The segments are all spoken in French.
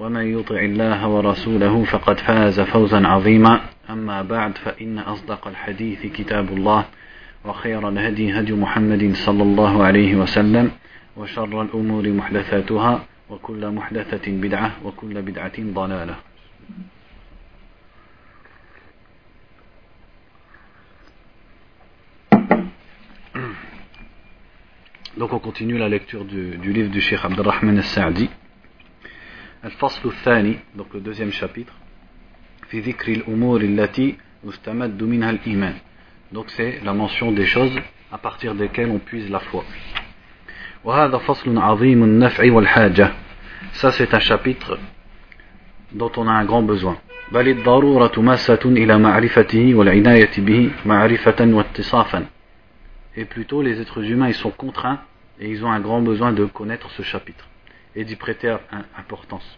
ومن يطع الله ورسوله فقد فاز فوزا عظيما أما بعد فإن أصدق الحديث كتاب الله وخير الهدي هدي محمد صلى الله عليه وسلم وشر الأمور محدثاتها وكل محدثة بدعة وكل بدعة ضلالة Donc on continue la lecture du, du livre du Cheikh Abdurrahman al-Sa'di. Al-Fasl al-Thani, donc le deuxième chapitre. في ذكر الأمور التي يستمد منها الإيمان. Donc c'est la mention des choses à partir desquelles on puise la foi. وهذا فصل عظيم النفع والحاجة. Ça c'est un chapitre dont on a un grand besoin. بل الضرورة ماسة إلى معرفته والعناية به معرفة واتصافا. Et plutôt les êtres humains ils sont contraints et ils ont un grand besoin de connaître ce chapitre et d'y prêter importance.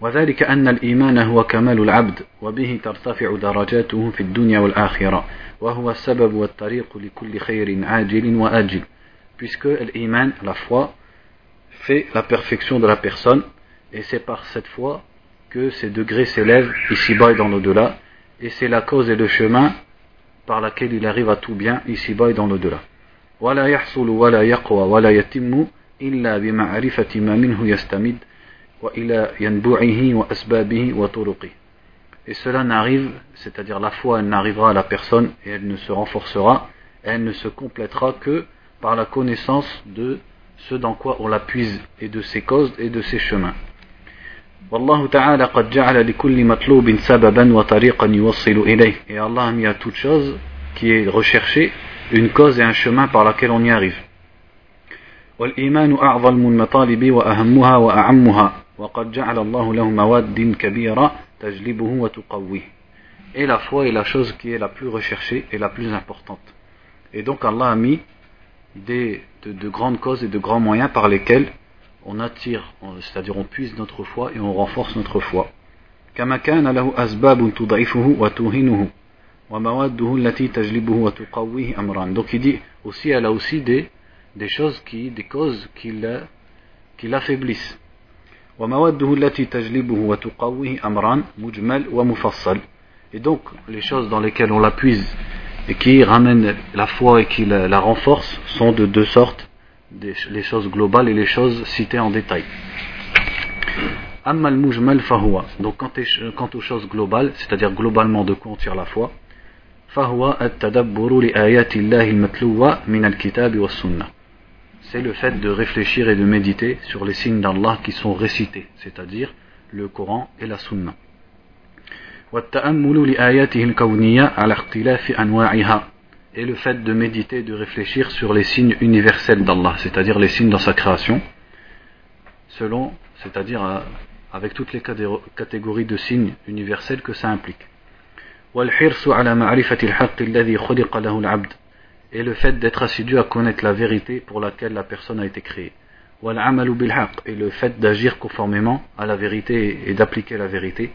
وذلك أن الإيمان هو كمال العبد وبه ترتفع درجاته في الدنيا والآخرة وهو السبب والطريق لكل خير عاجل وآجل puisque l'iman, la foi, fait la perfection de la personne et c'est par cette foi que ses degrés s'élèvent ici-bas et dans l'au-delà et c'est la cause et le chemin par laquelle il arrive à tout bien ici-bas et dans l'au-delà. ولا يحصل ولا يقوى ولا يتم إلا بمعرفة ما منه يستمد وإلى ينبوعه وأسبابه وطرقه. Et cela n'arrive, c'est-à-dire la foi, elle n'arrivera à la personne et elle ne se renforcera, elle ne se complétera que par la connaissance de ce dans quoi on la puise et de ses causes et de ses chemins. والله تعالى قد جعل لكل مطلوب سببا وطريقا يوصل إليه et Allah a mis à toute chose qui est recherchée une cause et un chemin par laquelle on y arrive والإيمان أعظم المطالب وأهمها وأعمها وقد جعل الله له مواد كبيرة تجلبه وتقويه et la foi est la chose qui est la plus recherchée et la plus importante et donc Allah a mis des, de, de grandes causes et de grands moyens par lesquels on attire, c'est-à-dire on puise notre foi et on renforce notre foi. كما كان له أسباب تضعفه وتوهنه ومواده التي تجلبه وتقويه أمران. Donc il dit aussi, elle a aussi des, des choses qui, des causes qui, la, qui l'affaiblissent. ومواده التي تجلبه وتقويه أمران مجمل ومفصل. Et donc les choses dans lesquelles on la puise et qui ramènent la foi et qui la, la renforcent sont de deux sortes des, les choses globales et les choses citées en détail. Amma al-mujmal fahuwa. Donc quant, quant aux choses globales, c'est-à-dire globalement de quoi on tire la foi, fahuwa at-tadabburu li ayati Allah al-matluwa min al-kitab wa sunnah. C'est le fait de réfléchir et de méditer sur les signes d'Allah qui sont récités, c'est-à-dire le Coran et la Sunna. والتأمل لآياته الكونية على اختلاف أنواعها et le fait de méditer, de réfléchir sur les signes universels d'Allah, c'est-à-dire les signes dans sa création, selon, c'est-à-dire avec toutes les catégories de signes universels que ça implique. Et le fait d'être assidu à connaître la vérité pour laquelle la personne a été créée. Et le fait d'agir conformément à la vérité et d'appliquer la vérité.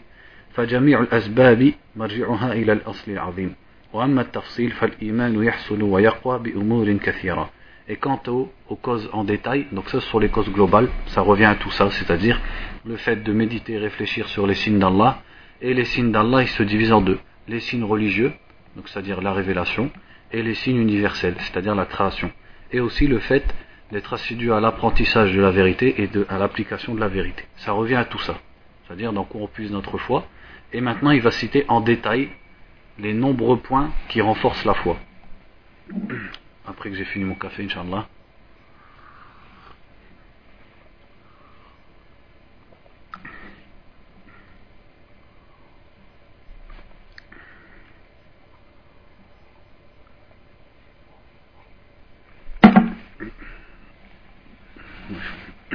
فجميع الأسباب مرجعها إلى الأصل العظيم وأما التفصيل فالإيمان يحصل ويقوى بأمور كثيرة Et quant aux, aux, causes en détail, donc ça sur les causes globales, ça revient à tout ça, c'est-à-dire le fait de méditer et réfléchir sur les signes d'Allah, et les signes d'Allah ils se divisent en deux, les signes religieux, donc c'est-à-dire la révélation, et les signes universels, c'est-à-dire la création, et aussi le fait d'être assidu à l'apprentissage de la vérité et à l'application de la vérité. Ça revient à tout ça, c'est-à-dire dans quoi on puise notre foi, et maintenant il va citer en détail les nombreux points qui renforcent la foi. après que j'ai fini mon café, Inch'Allah.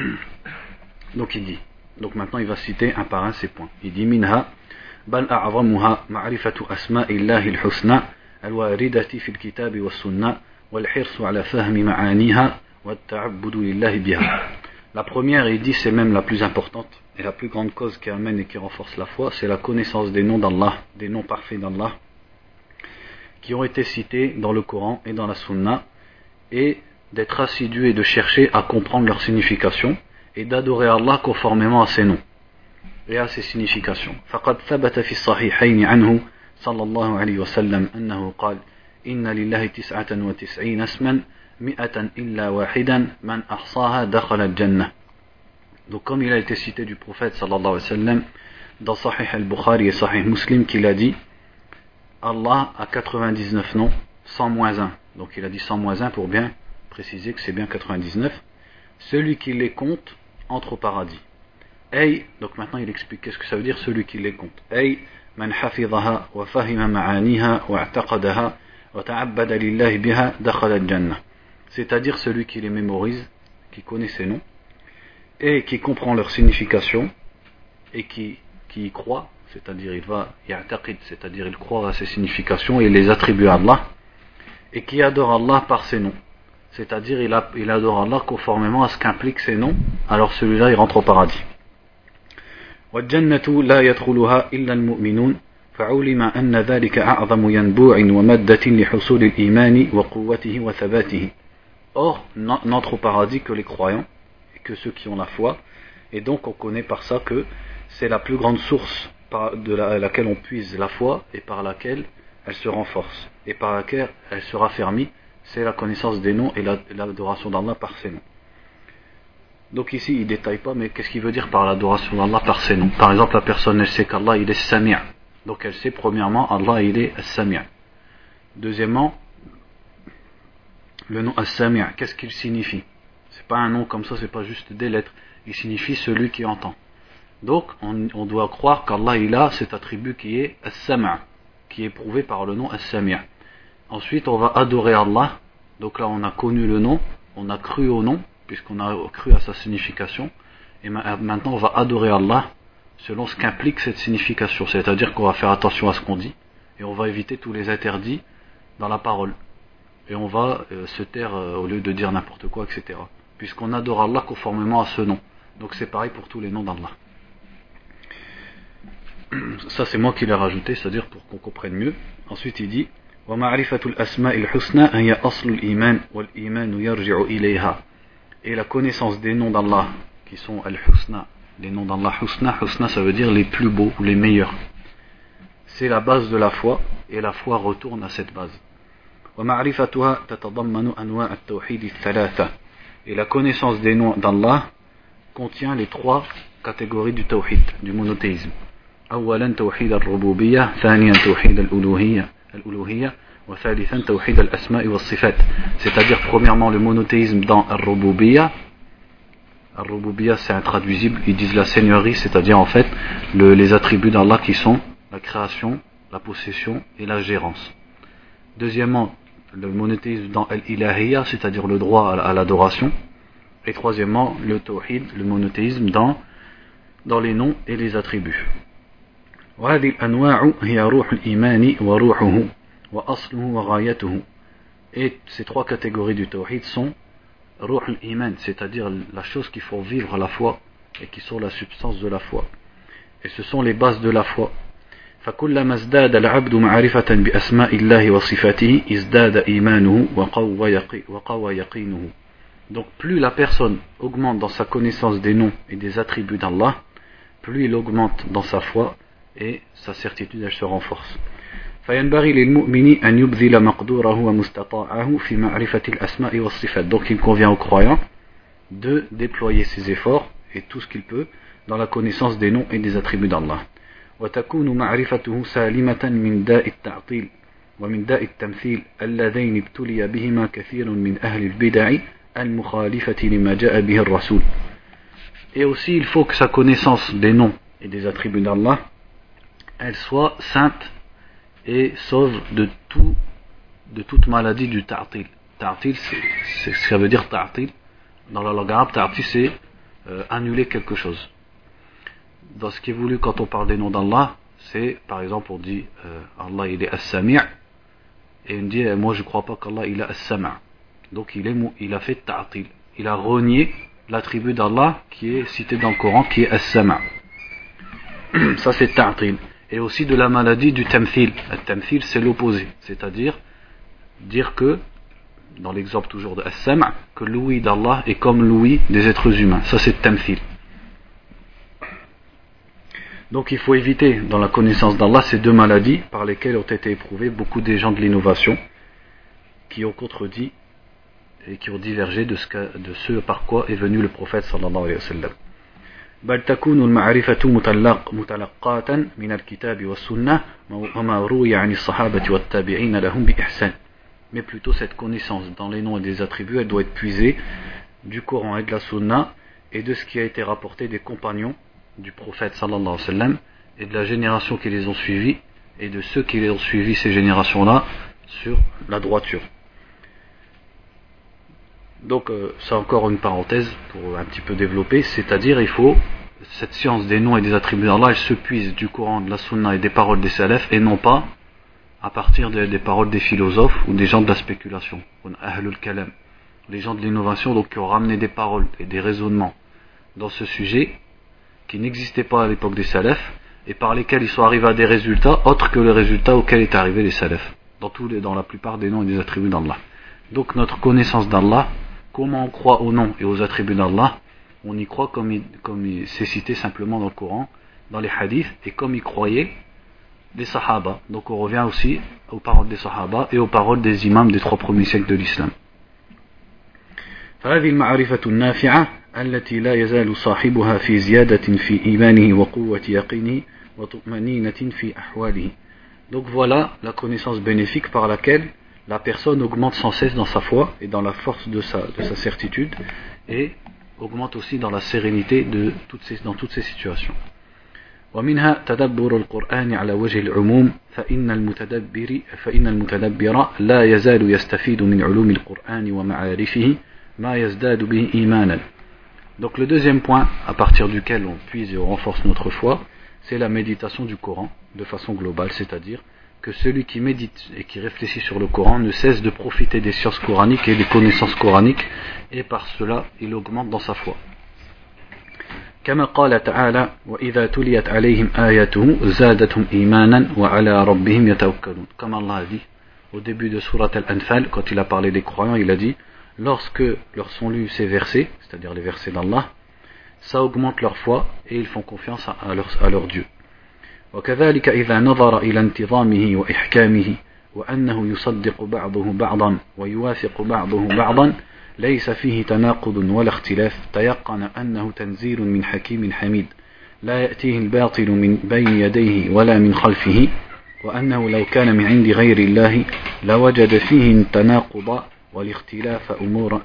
Donc il dit, donc maintenant il va citer un par un ces points. Il dit Minha, bal ma'rifatu al-husna al-waridati fi al-kitab wa sunnah wal-hirsu ala fahmi ma'aniha wa ta'abbudu lillahi biha. La première, il dit, c'est même la plus importante et la plus grande cause qui amène et qui renforce la foi, c'est la connaissance des noms d'Allah, des noms parfaits d'Allah, qui ont été cités dans le Coran et dans la Sunna, et d'être assidu et de chercher à comprendre leur signification et d'adorer Allah conformément à ses noms et à ses significations. فقد ثبت في الصحيحين عنه صلى الله عليه وسلم أنه قال إن لله تسعة وتسعين اسما مئة إلا واحدا من أحصاها دخل الجنة Donc comme il a été cité du prophète sallallahu alayhi wa sallam dans Sahih al-Bukhari et Sahih Muslim qu'il a dit Allah a 99 noms, 100 moins 1. Donc il a dit 100 moins 1 pour bien préciser que c'est bien 99. Celui qui les compte entre au paradis. Ay, donc maintenant il explique qu'est-ce que ça veut dire celui qui les compte. Ay, man hafizaha wa fahima ma'aniha wa i'taqadaha wa ta'abbada lillahi biha dakhala al-jannah. C'est-à-dire celui qui les mémorise, qui connaît ses noms et qui comprend leur signification et qui, qui y croit, c'est-à-dire il va ya'taqid, c'est-à-dire il croit à ses significations et les attribue à Allah et qui adore Allah par ses noms c'est-à-dire il, il, adore Allah conformément à ce qu'impliquent ses noms, alors celui-là il rentre au paradis. Or, n'entre au paradis que les croyants, et que ceux qui ont la foi, et donc on connaît par ça que c'est la plus grande source de laquelle on puise la foi, et par laquelle elle se renforce, et par laquelle elle se raffermit, c'est la connaissance des noms et l'adoration d'Allah par ses noms. Donc ici, il ne détaille pas, mais qu'est-ce qu'il veut dire par l'adoration d'Allah par ses noms? Par exemple, la personne, elle sait qu'Allah, il est Sami' Donc elle sait, premièrement, Allah, il est Sami' Deuxièmement, le nom As-Sami' qu'est-ce qu'il signifie? C'est pas un nom comme ça, c'est pas juste des lettres. Il signifie celui qui entend. Donc, on, doit croire qu'Allah, il a cet attribut qui est As-Sami' qui est prouvé par le nom As-Sami' Ensuite, on va adorer Allah. Donc là, on a connu le nom, on a cru au nom, puisqu'on a cru à sa signification. Et maintenant, on va adorer Allah selon ce qu'implique cette signification. C'est-à-dire qu'on va faire attention à ce qu'on dit et on va éviter tous les interdits dans la parole. Et on va euh, se taire euh, au lieu de dire n'importe quoi, etc. Puisqu'on adore Allah conformément à ce nom. Donc c'est pareil pour tous les noms d'Allah. Ça c'est moi qui l'ai rajouté, c'est-à-dire pour qu'on comprenne mieux. Ensuite il dit ومعرفة الأسماء الحسنى هي أصل الإيمان والإيمان يرجع إليها et la connaissance des noms d'Allah qui sont al-husna les noms d'Allah husna husna ça veut dire les plus beaux ou les meilleurs c'est la base de la foi et la foi retourne à cette base et la connaissance des noms d'Allah contient les trois catégories du tawhid du monothéisme أولا توحيد الربوبية ثانيا توحيد الألوهية c'est-à-dire premièrement le monothéisme dans Al-Rububiyya Al-Rububiyya c'est intraduisible. Ils disent la seigneurie c'est-à-dire en fait les attributs d'Allah qui sont la création la possession et la gérance. Deuxièmement le monothéisme dans Al-Ilahiyya c'est-à-dire le droit à l'adoration. Et troisièmement le tawhid le monothéisme dans dans les noms et les attributs وهذه الأنواع هي روح الإيمان وروحه وأصله وغايته Et ces trois catégories du tawhid sont ruh al-iman, c'est-à-dire la chose qui font vivre la foi et qui sont la substance de la foi. Et ce sont les bases de la foi. فكلما ازداد العبد معرفة بأسماء الله وصفاته ازداد إيمانه وقوى يقينه. Donc plus la personne augmente dans sa connaissance des noms et des attributs d'Allah, plus il augmente dans sa foi et sa certitude elle se renforce. Donc il convient au croyant de déployer ses efforts et tout ce qu'il peut dans la connaissance des noms et des attributs d'Allah. ومن داء التمثيل اللذين ابتلي بهما كثير من أهل البدع المخالفة لما جاء به الرسول Et aussi, il faut que sa connaissance des noms et des attributs d'Allah, elle soit sainte et sauve de, tout, de toute maladie du ta'til. Ta'til, c'est ce que veut dire ta'til. Dans la langue arabe, ta'til, c'est euh, annuler quelque chose. Dans ce qui est voulu quand on parle des noms d'Allah, c'est par exemple on dit euh, Allah il est as-sami' et on dit moi je crois pas qu'Allah il est as-sama' donc il, est, il a fait ta'til il a renié l'attribut d'Allah qui est cité dans le Coran qui est as-sama' ça c'est ta'til et aussi de la maladie du tamthil. Le tamthil c'est l'opposé. C'est-à-dire dire que dans l'exemple toujours de as-sama' que l'ouïe d'Allah est comme l'ouïe des êtres humains. Ça c'est tamthil. Donc il faut éviter dans la connaissance d'Allah ces deux maladies par lesquelles ont été éprouvés beaucoup des gens de l'innovation qui ont contredit et qui ont divergé de ce, de ce par quoi est venu le prophète sallallahu alayhi wa sallam بل تكون المعرفة متلقاة من الكتاب والسنة وما روي عن الصحابة والتابعين لهم بإحسان mais plutôt cette connaissance dans les noms et des attributs elle doit être puisée du Coran et de la Sunna et de ce qui a été rapporté des compagnons du prophète sallallahu alayhi wa sallam et de la génération qui les ont suivis et de ceux qui les ont suivis ces générations-là sur la droiture. Donc euh, c'est encore une parenthèse pour un petit peu développer, c'est-à-dire il faut cette science des noms et des attributs d'Allah, elle se puise du Coran, de la Sunna et des paroles des salafs et non pas à partir des paroles des philosophes ou des gens de la spéculation, les gens de l'innovation donc qui ont ramené des paroles et des raisonnements dans ce sujet qui n'existaient pas à l'époque des salafs et par lesquels ils sont arrivés à des résultats autres que les résultats auxquels est arrivé les salafs dans la plupart des noms et des attributs d'Allah. Donc notre connaissance d'Allah, comment on croit aux noms et aux attributs d'Allah, on y croit comme, comme c'est cité simplement dans le Coran, dans les hadiths, et comme y croyaient les Sahaba. Donc on revient aussi aux paroles des Sahaba et aux paroles des imams des trois premiers siècles de l'islam. التي لا يزال صاحبها في زيادة في إيمانه وقوة يقينه وطمأنينة في أحواله Donc voilà la connaissance bénéfique par laquelle la personne augmente sans cesse dans sa foi et dans la force de sa, de sa certitude et augmente aussi dans la sérénité de toutes ces, dans toutes ces situations. ومنها تدبر القرآن على وجه العموم فإن المتدبر فإن المتدبر لا يزال يستفيد من علوم القرآن ومعارفه ما يزداد به إيمانا Donc le deuxième point à partir duquel on puise et on renforce notre foi, c'est la méditation du Coran de façon globale, c'est-à-dire que celui qui médite et qui réfléchit sur le Coran ne cesse de profiter des sciences coraniques et des connaissances coraniques et par cela il augmente dans sa foi. Comme Allah a dit au début de Surat Al-Anfal, quand il a parlé des croyants, il a dit lorsque leur sont lus ces versets, c'est-à-dire les versets d'Allah, ça augmente leur foi et ils font confiance à leur Dieu. وكذلك إذا نظر إلى انتظامه وإحكامه وأنه يصدق بعضه بعضا ويوافق بعضه بعضا ليس فيه تناقض ولا اختلاف. تيقن أنه تنزيل من حكيم حميد. لا يأتيه الباطل من بين يديه ولا من خلفه وأنه لو كان من عند غير الله لوجد فيه التناقض والاختلاف أمورا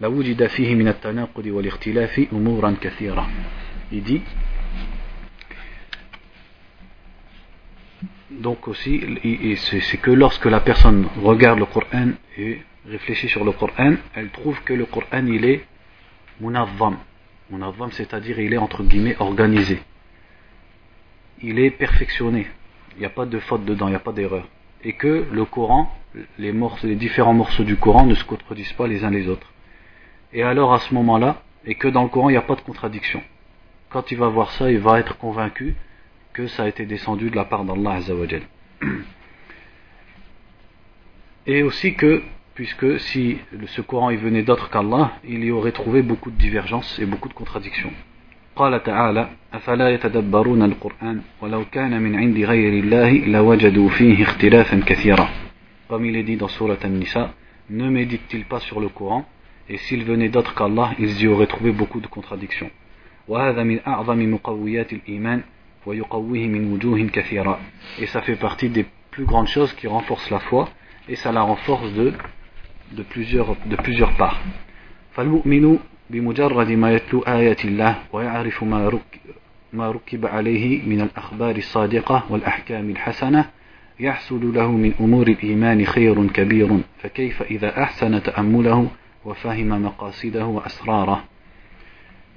لوجد فيه من التناقض والاختلاف أمورا كثيرة. Il dit donc aussi c'est que lorsque la personne regarde le Coran et réfléchit sur le Coran elle trouve que le Coran il est munazzam munazzam c'est à dire il est entre guillemets organisé il est perfectionné il n'y a pas de faute dedans il n'y a pas d'erreur et que le Coran les, les différents morceaux du Coran ne se contredisent pas les uns les autres. Et alors à ce moment-là, et que dans le Coran il n'y a pas de contradiction. Quand il va voir ça, il va être convaincu que ça a été descendu de la part d'Allah Azzawajal. Et aussi que, puisque si ce Coran il venait d'autre qu'Allah, il y aurait trouvé beaucoup de divergences et beaucoup de contradictions. قال تعالى أفلا يتدبرون القرآن ولو كان من عند غير الله لوجدوا فيه اختلافا كثيرا comme il est dit dans Surat An-Nisa, ne méditent-ils pas sur le Coran Et s'ils venaient d'autres qu'Allah, ils y auraient trouvé beaucoup de contradictions. Et ça fait partie des plus grande chose qui renforce la foi et ça la renforce de, de, plusieurs, de plusieurs parts. فالمؤمن بمجرد ما يتلو آيات الله ويعرف ما, رك ما ركب عليه من الأخبار الصادقة والأحكام الحسنة يحصل له من أمور الإيمان خير كبير فكيف إذا أحسن تأمله وفهم مقاصده وأسراره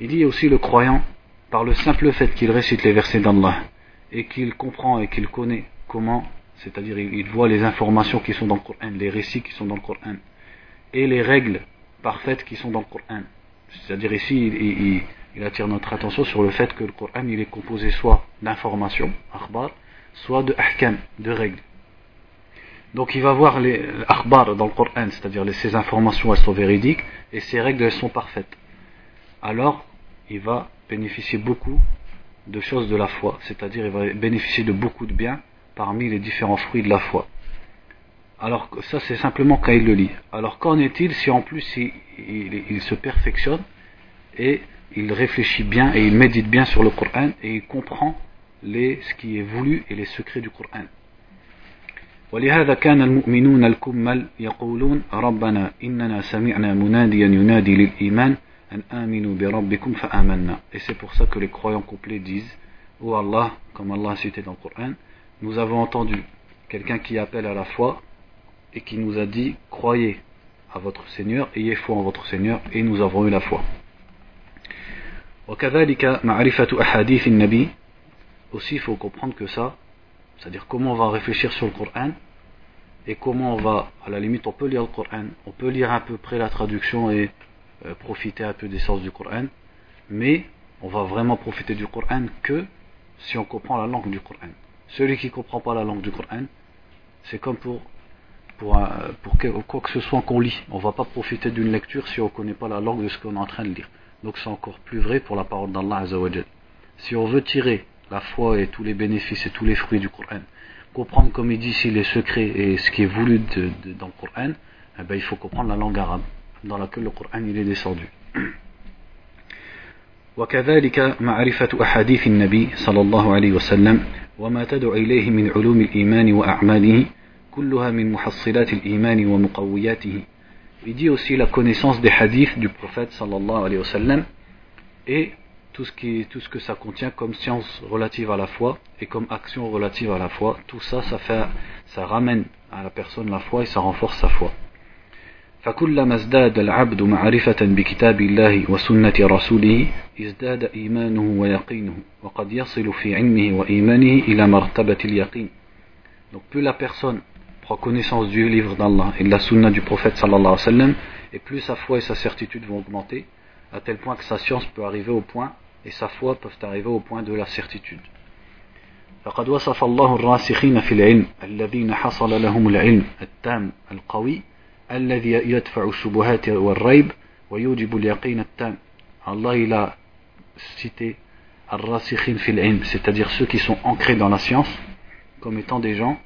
Il dit aussi le croyant, par le simple fait qu'il récite les versets d'Allah et qu'il comprend et qu'il connaît comment, c'est-à-dire il voit les informations qui sont dans le Coran, les récits qui sont dans le Coran et les règles parfaites qui sont dans le Coran. C'est-à-dire ici, il, attire notre attention sur le fait que le Coran il est composé soit d'informations, akhbar, soit de ahkam, de règles. Donc il va voir les akhbar dans le Coran, c'est-à-dire ces informations elles sont véridiques et ces règles elles sont parfaites. Alors il va bénéficier beaucoup de choses de la foi, c'est-à-dire il va bénéficier de beaucoup de biens parmi les différents fruits de la foi. Alors ça c'est simplement quand il le lit. Alors qu'en est-il si en plus il, se perfectionne et il réfléchit bien et il médite bien sur le Coran et il comprend les, ce qui est voulu et les secrets du Coran. ولهذا كان المؤمنون الكمل يقولون ربنا إننا سمعنا مناديا ينادي للإيمان Et c'est pour ça que les croyants complets disent Ô oh Allah, comme Allah a cité dans le Coran, nous avons entendu quelqu'un qui appelle à la foi et qui nous a dit Croyez à votre Seigneur, ayez foi en votre Seigneur, et nous avons eu la foi. Aussi, il faut comprendre que ça, c'est-à-dire comment on va réfléchir sur le Coran et comment on va, à la limite, on peut lire le Coran, on peut lire à peu près la traduction et profiter un peu des sens du Coran, mais on va vraiment profiter du Coran que si on comprend la langue du Coran. Celui qui ne comprend pas la langue du Coran, c'est comme pour, pour, pour quoi que ce soit qu'on lit. On ne va pas profiter d'une lecture si on ne connaît pas la langue de ce qu'on est en train de lire. Donc c'est encore plus vrai pour la parole d'Allah Si on veut tirer la foi et tous les bénéfices et tous les fruits du Coran, comprendre comme il dit ici les secrets et ce qui est voulu dans le Coran, eh ben, il faut comprendre la langue arabe dans laquelle le Coran il est descendu. وكذلك معرفة أحاديث النبي صلى الله عليه وسلم وما تدعو إليه من علوم الإيمان وأعماله كلها من محصلات الإيمان ومقوياته Il dit aussi la connaissance des hadiths du prophète sallallahu alayhi wa sallam et tout ce, qui, tout ce que ça contient comme science relative à la foi et comme action relative à la foi, tout ça, ça, fait, ça ramène à la personne la foi et ça renforce sa foi. فكلما ازداد العبد معرفة بكتاب الله وسنة رسوله ازداد إيمانه ويقينه وقد يصل في علمه وإيمانه إلى مرتبة اليقين Donc plus la personne prend connaissance du livre d'Allah et de la sunna du prophète sallallahu alayhi wa sallam, et plus sa foi et sa certitude vont augmenter, à tel point que sa science peut arriver au point et sa foi peuvent arriver au point de la certitude. فقد وصف الله الراسخين في العلم الذين حصل لهم العلم التام القوي الذي يدفع الشبهات والريب ويوجب اليقين التام Allah il a cité الراسخين في العلم c'est-à-dire ceux qui sont ancrés dans la science comme étant des gens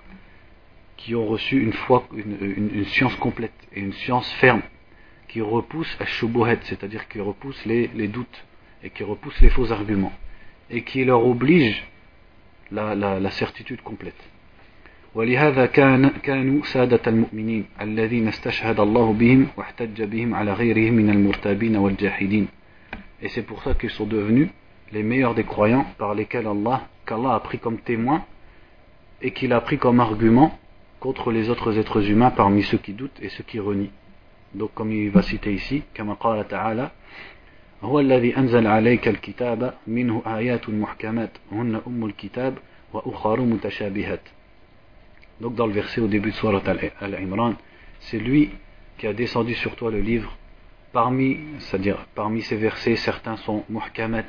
qui ont reçu une foi une, une, une science complète et une science ferme qui repousse à shubuhat c'est-à-dire qui repousse les, les doutes et qui repousse les faux arguments et qui leur oblige la, la, la certitude complète. ولهذا كان كانوا سادة المؤمنين الذين استشهد الله بهم واحتج بهم على غيرهم من المرتابين والجاحدين. Et c'est pour ça qu'ils sont devenus les meilleurs des croyants par lesquels Allah, qu'Allah a pris comme témoin et qu'il a pris comme argument contre les autres êtres humains parmi ceux qui doutent et ceux qui renient. Donc comme il va citer ici, كما قال تعالى هو الذي أنزل عليك الكتاب منه آيات محكمات هن أم الكتاب وأخر متشابهات Donc dans le verset au début de Surat Al-Imran, c'est lui qui a descendu sur toi le livre. Parmi, c'est-à-dire parmi ces versets, certains sont muhkamat,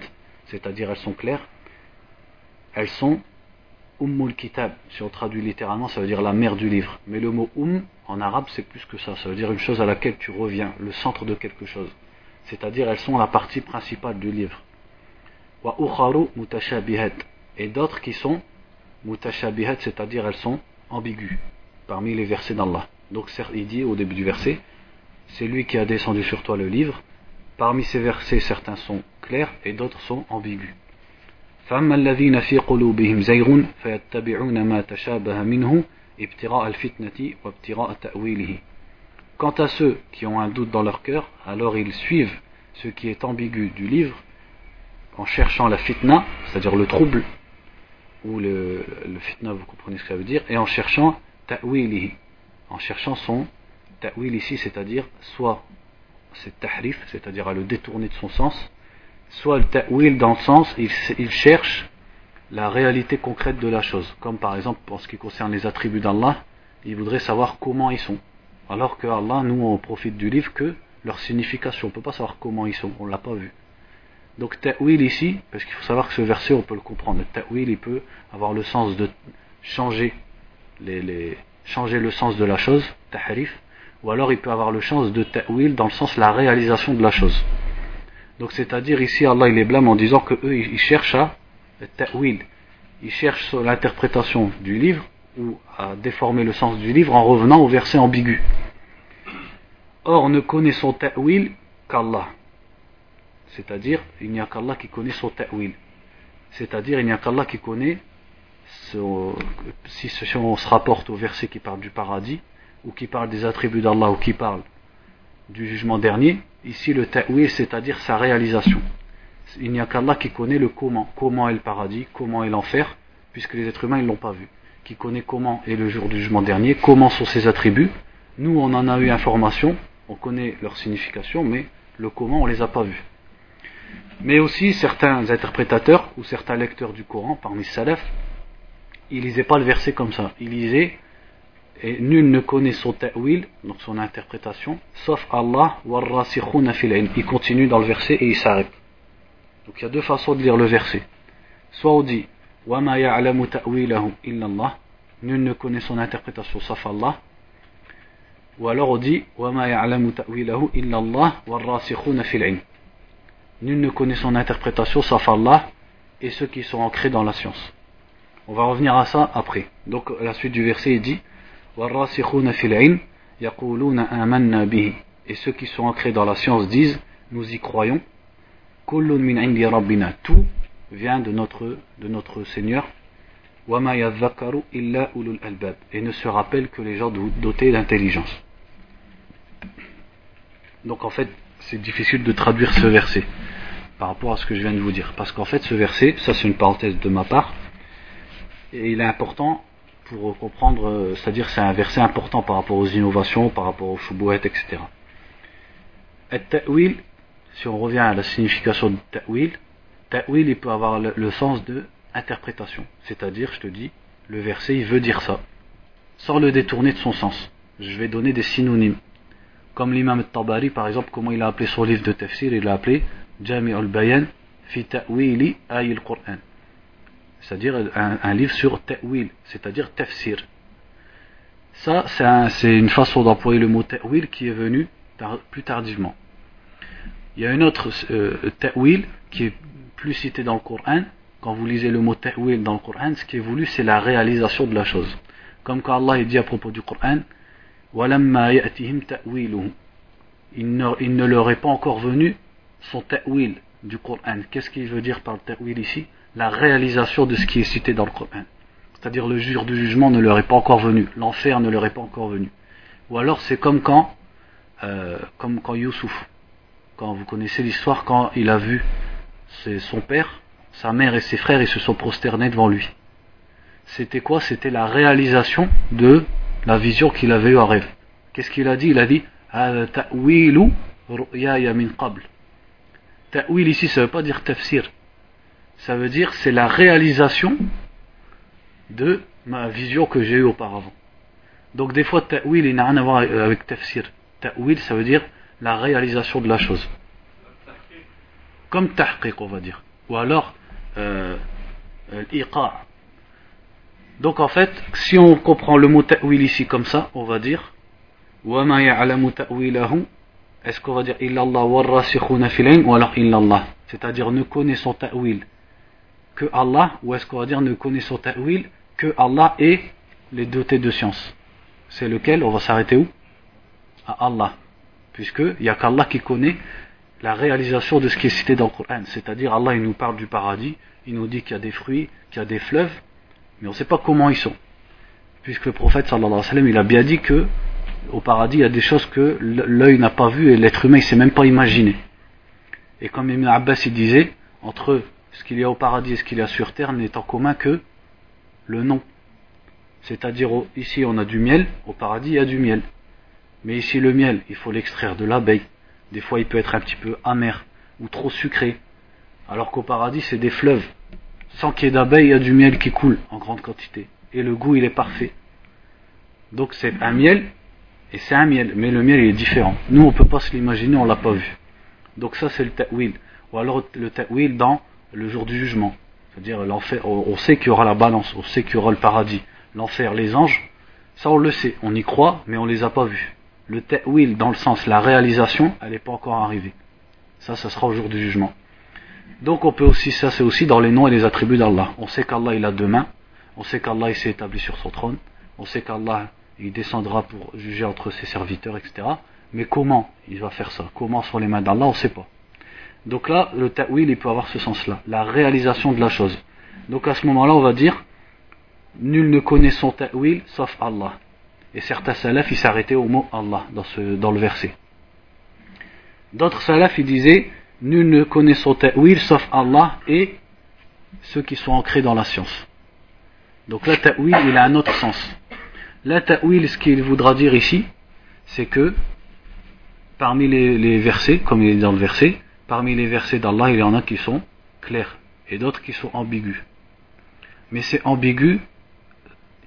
c'est-à-dire elles sont claires. Elles sont Ummul Kitab. Si on traduit littéralement, ça veut dire la mère du livre. Mais le mot Umm en arabe, c'est plus que ça. Ça veut dire une chose à laquelle tu reviens, le centre de quelque chose c'est-à-dire elles sont la partie principale du livre. Wa mutashabihat et d'autres qui sont mutashabihat, c'est-à-dire elles sont ambiguës parmi les versets d'Allah. Donc il dit au début du verset, c'est lui qui a descendu sur toi le livre. Parmi ces versets, certains sont clairs et d'autres sont ambigus. فأما الذين في قلوبهم زيغ فيتبعون ما تشابه منه Quant à ceux qui ont un doute dans leur cœur, alors ils suivent ce qui est ambigu du livre en cherchant la fitna, c'est-à-dire le trouble, ou le, fitna, vous comprenez ce que ça veut dire, et en cherchant ta'wilihi, en cherchant son ta'wil ici, c'est-à-dire soit c'est tahrif, c'est-à-dire à le détourner de son sens, soit le ta'wil dans le sens, il, il cherche la réalité concrète de la chose. Comme par exemple, pour ce qui concerne les attributs d'Allah, il voudrait savoir comment ils sont. Alors que Allah, nous, on profite du livre que leur signification. On ne peut pas savoir comment ils sont, on ne l'a pas vu. Donc ta'wil ici, parce qu'il faut savoir que ce verset, on peut le comprendre. Ta'wil, il peut avoir le sens de changer, les, le sens de la chose, tahrif, ou alors il peut avoir le sens de ta'wil dans le sens la réalisation de la chose. Donc c'est-à-dire ici, Allah, il est blâme en disant que eux, ils cherchent à ta'wil. Ils cherchent l'interprétation du livre ou à déformer le sens du livre en revenant au verset ambigu. Or, ne connaît son ta'wil qu'Allah. C'est-à-dire, il n'y a qu'Allah qui connaît son ta'wil. C'est-à-dire, il n'y a qu'Allah qui connaît, si on se rapporte au verset qui parle du paradis, ou qui parle des attributs d'Allah, ou qui parle du jugement dernier, ici le ta'wil, c'est-à-dire sa réalisation. Il n'y a qu'Allah qui connaît le comment. Comment est le paradis, comment est l'enfer, puisque les êtres humains ne l'ont pas vu. Qui connaît comment est le jour du jugement dernier, comment sont ses attributs. Nous, on en a eu information, on connaît leur signification, mais le comment, on ne les a pas vus. Mais aussi, certains interprétateurs ou certains lecteurs du Coran, parmi les salafs, ils lisaient pas le verset comme ça. Ils lisaient et nul ne connaît son ta'wil, donc son interprétation, sauf Allah, warrasikhuna fil Il continue dans le verset et il s'arrête. Donc il y a deux façons de lire le verset. Soit on dit wa ma ya'lamu ta'wilahu illa Allah, nul ne connaît son interprétation sauf Allah. Ou alors on dit wa ma ya'lamu ta'wilahu illa Allah, Nul ne connaît son interprétation sauf Allah et ceux qui sont ancrés dans la science. On va revenir à ça après. Donc la suite du verset est dit et ceux qui sont ancrés dans la science disent nous y croyons. Tout vient de notre, de notre Seigneur. Et ne se rappelle que les gens dotés d'intelligence. Donc en fait c'est difficile de traduire ce verset par rapport à ce que je viens de vous dire parce qu'en fait ce verset ça c'est une parenthèse de ma part et il est important pour comprendre, euh, c'est-à-dire c'est un verset important par rapport aux innovations, par rapport aux choubouet, etc. Et ta'wil, si on revient à la signification de ta'wil, ta'wil il peut avoir le, sens de interprétation, c'est-à-dire, je te dis, le verset il veut dire ça, sans le détourner de son sens. Je vais donner des synonymes. Comme l'imam tabari par exemple, comment il a appelé son livre de tafsir, il l'a appelé Jami al-Bayan fi ta'wili ayil Qur'an c'est-à-dire un, livre sur ta'wil, c'est-à-dire tafsir. Ça, c'est une façon d'employer le mot ta'wil qui est venu plus tardivement. Il y a une autre euh, ta'wil qui est plus cité dans le Coran. Quand vous lisez le mot ta'wil dans le Coran, ce qui est voulu, c'est la réalisation de la chose. Comme quand Allah dit à propos du Coran, il ne, leur est pas encore venu son ta'wil du Coran. Qu'est-ce qu'il veut dire par le ta'wil ici? La réalisation de ce qui est cité dans le Coran. C'est-à-dire le jour du jugement ne leur est pas encore venu, l'enfer ne leur est pas encore venu. Ou alors c'est comme quand, euh, comme quand Youssouf, quand vous connaissez l'histoire, quand il a vu son père, sa mère et ses frères, ils se sont prosternés devant lui. C'était quoi? C'était la réalisation de la vision qu'il avait eue en rêve. Qu'est-ce qu'il a dit? Il a dit Ta'wilu min qabl. Ta'wil ici, ça ne veut pas dire tafsir ça veut dire c'est la réalisation de ma vision que j'ai eue auparavant. Donc des fois, ta'wil, il n'a rien à voir avec tafsir. Ta'wil, ça veut dire la réalisation de la chose. Comme tahqiq, on va dire. Ou alors, euh, l'iqa. Donc en fait, si on comprend le mot ta'wil ici comme ça, on va dire وَمَا يَعْلَمُ تَأْوِيلَهُ Est-ce qu'on va dire illallah wa filain ou alors illallah C'est-à-dire ne connaissons ta'wil que Allah, ou est-ce qu'on va dire ne connaissons ta'wil que Allah est les dotés de science C'est lequel On va s'arrêter où À Allah. Puisqu'il n'y a qu'Allah qui connaît la réalisation de ce qui est cité dans le Coran. C'est-à-dire Allah il nous parle du paradis, il nous dit qu'il y a des fruits, qu'il y a des fleuves, mais on ne sait pas comment ils sont. puisque le prophète sallallahu alayhi wa sallam, il a bien dit que au paradis, il y a des choses que l'œil n'a pas vues et l'être humain ne s'est même pas imaginé. Et comme Ibn Abbas il disait, entre ce qu'il y a au paradis et ce qu'il y a sur terre n'est en commun que le nom. C'est-à-dire ici on a du miel, au paradis il y a du miel. Mais ici le miel, il faut l'extraire de l'abeille. Des fois il peut être un petit peu amer ou trop sucré. Alors qu'au paradis c'est des fleuves. Sans qu'il y ait d'abeille, il y a du miel qui coule en grande quantité. Et le goût il est parfait. Donc c'est un miel et c'est un miel, mais le miel il est différent. Nous on ne peut pas se l'imaginer, on l'a pas vu. Donc ça c'est le ta'wil. Ou alors le ta'wil dans le jour du jugement. C'est-à-dire l'enfer, on sait qu'il y aura la balance, on sait qu'il y aura le paradis. L'enfer, les anges, ça on le sait, on y croit, mais on ne les a pas vus. Le ta'wil dans le sens, la réalisation, elle n'est pas encore arrivée. Ça, ça sera au jour du jugement. Donc on peut aussi, ça c'est aussi dans les noms et les attributs d'Allah. On sait qu'Allah il a deux mains, on sait qu'Allah il s'est établi sur son trône, on sait qu'Allah il descendra pour juger entre ses serviteurs, etc. Mais comment il va faire ça? Comment sur les mains d'Allah? On ne sait pas. Donc là, le ta'wil, il peut avoir ce sens-là, la réalisation de la chose. Donc à ce moment-là, on va dire, nul ne connaît son ta'wil sauf Allah. Et certains salafs, ils s'arrêtaient au mot Allah dans, dans le verset. D'autres salafs, ils disaient, nul ne connaît son ta'wil sauf Allah et ceux qui sont ancrés dans la science. Donc là, ta'wil, il a un autre sens. La ta'wil, ce qu'il voudra dire ici, c'est que parmi les, versets, comme il est dans le verset, parmi les versets d'Allah, il y en a qui sont clairs et d'autres qui sont ambigus. Mais c'est ambigu,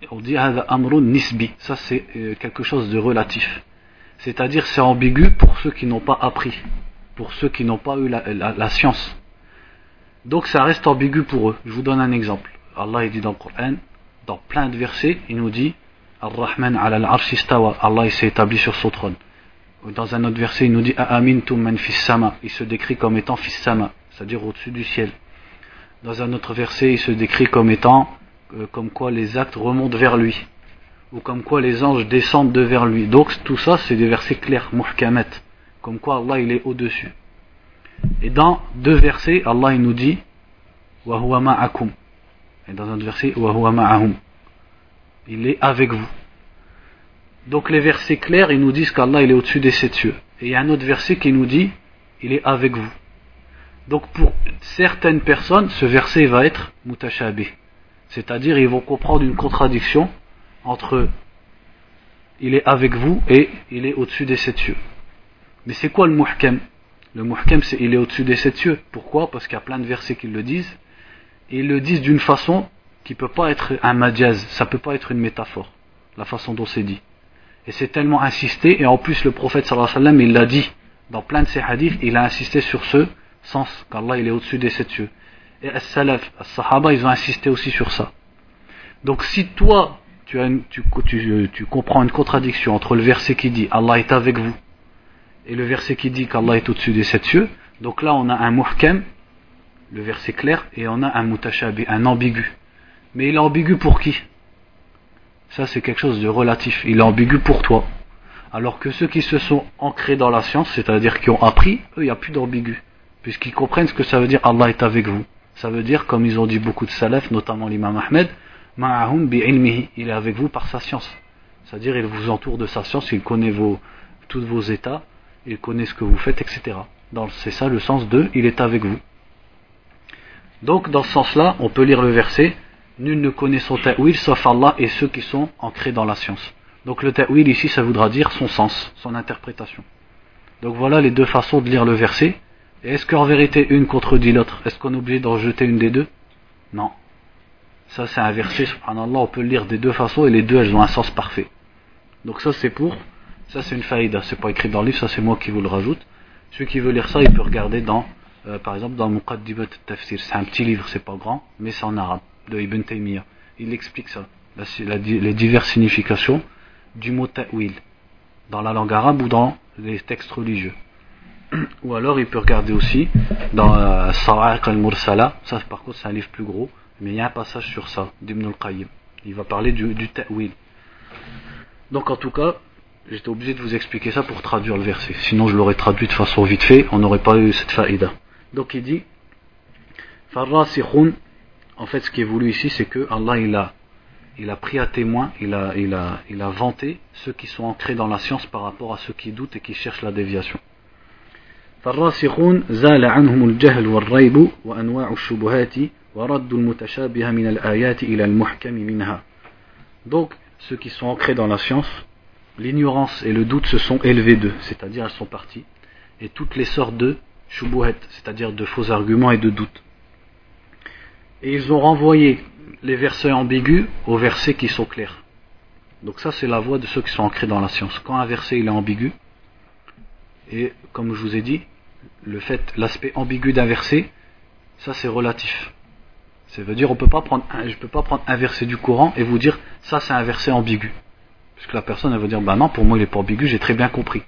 on dit amrun nisbi, ça c'est euh, quelque chose de relatif. C'est-à-dire c'est ambigu pour ceux qui n'ont pas appris, pour ceux qui n'ont pas eu la, science. Donc ça reste ambigu pour eux. Je vous donne un exemple. Allah il dit dans le Coran, dans plein de versets, il nous dit Ar-Rahman ala al-arsh istawa. Allah s'est établi sur son trône. Dans un autre verset, il nous dit A'amintum man fis sama. Il se décrit comme étant fis sama, c'est-à-dire au-dessus du ciel. Dans un autre verset, il se décrit comme étant euh, comme quoi les actes remontent vers lui ou comme quoi les anges descendent de vers lui. Donc tout ça, c'est des versets clairs, muhkamat, comme quoi Allah il est au-dessus. Et dans deux versets, Allah il nous dit wa huwa ma'akum. Et dans un autre verset, ma'ahum il est avec vous. Donc les versets clairs, ils nous disent qu'Allah il est au-dessus des sept cieux. Et il y a un autre verset qui nous dit il est avec vous. Donc pour certaines personnes, ce verset va être mutashabih. C'est-à-dire ils vont comprendre une contradiction entre il est avec vous et il est au-dessus des sept cieux. Mais c'est quoi le muhkam? Le muhkam c'est il est au-dessus des sept cieux. Pourquoi? Parce qu'il y a plein de versets qui le disent. Et ils le disent d'une façon qui peut pas être un majaz, ça peut pas être une métaphore, la façon dont c'est dit. Et c'est tellement insisté, et en plus le prophète sallallahu alayhi wa sallam, il l'a dit dans plein de ses hadiths, il a insisté sur ce sens, qu'Allah est au-dessus des sept cieux. Et as-salaf, as-sahaba, ils ont insisté aussi sur ça. Donc si toi, tu, comprends une contradiction entre le verset qui dit Allah est avec vous, et le verset qui dit qu'Allah est au-dessus des sept cieux, donc là on a un muhkam, le verset clair, et on a un mutashabi, un ambigu. Mais il est ambigu pour qui? Ça, c'est quelque chose de relatif. Il est ambigu pour toi. Alors que ceux qui se sont ancrés dans la science, c'est-à-dire qui ont appris, eux, il n'y a plus d'ambigu. Puisqu'ils comprennent ce que ça veut dire Allah est avec vous. Ça veut dire, comme ils ont dit beaucoup de salafs, notamment l'imam Ahmed, Ma'ahum bi'ilmihi. Il est avec vous par sa science. C'est-à-dire, il vous entoure de sa science, il connaît vos, tous vos états, il connaît ce que vous faites, etc. C'est ça le sens de il est avec vous. Donc, dans ce sens-là, on peut lire le verset Nul ne connaît son ta'wil sauf Allah et ceux qui sont ancrés dans la science. Donc le ta'wil ici, ça voudra dire son sens, son interprétation. Donc voilà les deux façons de lire le verset. Et est-ce qu'en vérité une contredit l'autre? Est-ce qu'on est obligé d'en jeter une des deux? Non. Ça c'est un verset, subhanallah, on peut le lire des deux façons et les deux elles ont un sens parfait. Donc ça c'est pour, ça c'est une faïda, c'est pas écrit dans le livre, ça c'est moi qui vous le rajoute. Celui qui veut lire ça, il peut regarder dans, euh, par exemple dans Muqaddibat Tafsir. C'est un petit livre, c'est pas grand, mais c'est en arabe de Ibn Taymiyyah. Il explique ça, les diverses significations du mot ta'wil, dans la langue arabe ou dans les textes religieux. Ou alors il peut regarder aussi dans euh, Sa'aq al-Mursala, ça par contre c'est un livre plus gros, mais il y a un passage sur ça, d'Ibn al-Qayyim. Il va parler du ta'wil. Donc en tout cas, j'étais obligé de vous expliquer ça pour traduire le verset. Sinon je l'aurais traduit de façon vite fait, on n'aurait pas eu cette faïda. Donc il dit en fait, ce qui est voulu ici, c'est que Allah il a il a pris à témoin, il a, il, a, il a vanté ceux qui sont ancrés dans la science par rapport à ceux qui doutent et qui cherchent la déviation. فالراسخون زال عنهم الجهل والريب وأنواع الشبهات ورد المتشابه من الآيات إلى المحكم منها Donc, ceux qui sont ancrés dans la science, l'ignorance et le doute se sont élevés d'eux, c'est-à-dire elles sont parties, et toutes les sortes de shubuhet, c'est-à-dire de faux arguments et de doutes. Et ils ont renvoyé les versets ambigus aux versets qui sont clairs. Donc ça c'est la voie de ceux qui sont ancrés dans la science. Quand un verset est ambigu, et comme je vous ai dit, le fait, l'aspect ambigu d'un verset, ça c'est relatif. Ça veut dire on peut pas prendre je ne peux pas prendre un verset du Coran et vous dire ça c'est un verset ambigu. Parce que la personne elle va dire bah non pour moi il est pas ambigu, j'ai très bien compris.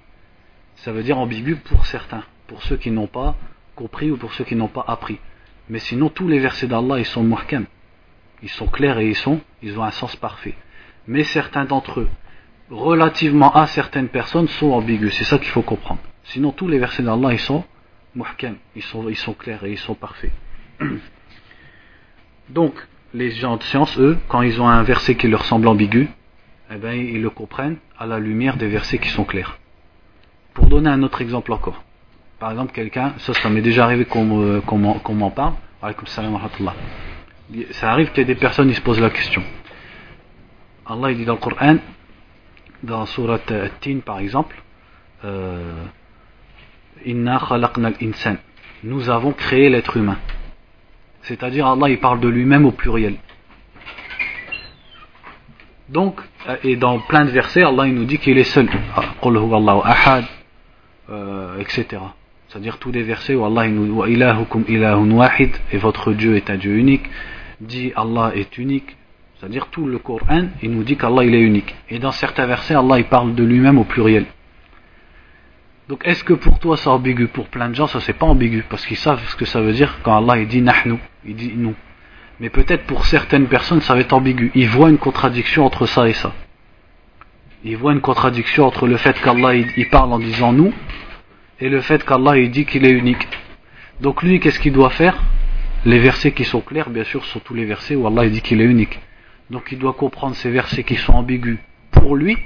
Ça veut dire ambigu pour certains, pour ceux qui n'ont pas compris ou pour ceux qui n'ont pas appris. Mais sinon tous les versets d'Allah ils sont muhkam. Ils sont clairs et ils sont ils ont un sens parfait. Mais certains d'entre eux, relativement à certaines personnes, sont ambigus. C'est ça qu'il faut comprendre. Sinon tous les versets d'Allah ils sont muhkam, ils sont clairs et ils sont parfaits. Donc, les gens de science, eux, quand ils ont un verset qui leur semble ambigu, eh ben, ils le comprennent à la lumière des versets qui sont clairs. Pour donner un autre exemple encore. Par exemple, quelqu'un, ça, ça m'est déjà arrivé qu'on m'en parle. Ça arrive qu'il y ait des personnes qui se posent la question. Allah il dit dans le Coran, dans Surat Tin par exemple, euh, Inna insan. Nous avons créé l'être humain. C'est-à-dire Allah il parle de lui-même au pluriel. Donc, euh, et dans plein de versets, Allah il nous dit qu'il est seul. ahad, euh, etc. C'est-à-dire tous les versets où Allah il nous dit ilahun wahid et votre Dieu est un Dieu unique. Dit Allah est unique. C'est-à-dire tout le Coran, il nous dit qu'Allah il est unique. Et dans certains versets, Allah il parle de lui-même au pluriel. Donc est-ce que pour toi c'est ambigu? Pour plein de gens, ça c'est pas ambigu, parce qu'ils savent ce que ça veut dire quand Allah il dit nahnu, il dit nous. Mais peut-être pour certaines personnes ça va être ambigu. Ils voient une contradiction entre ça et ça. Ils voient une contradiction entre le fait qu'Allah il, parle en disant nous et le fait qu'Allah il dit qu'il est unique. Donc lui, qu'est-ce qu'il doit faire? Les versets qui sont clairs, bien sûr, sont tous les versets où Allah il dit qu'il est unique. Donc il doit comprendre ces versets qui sont ambigus pour lui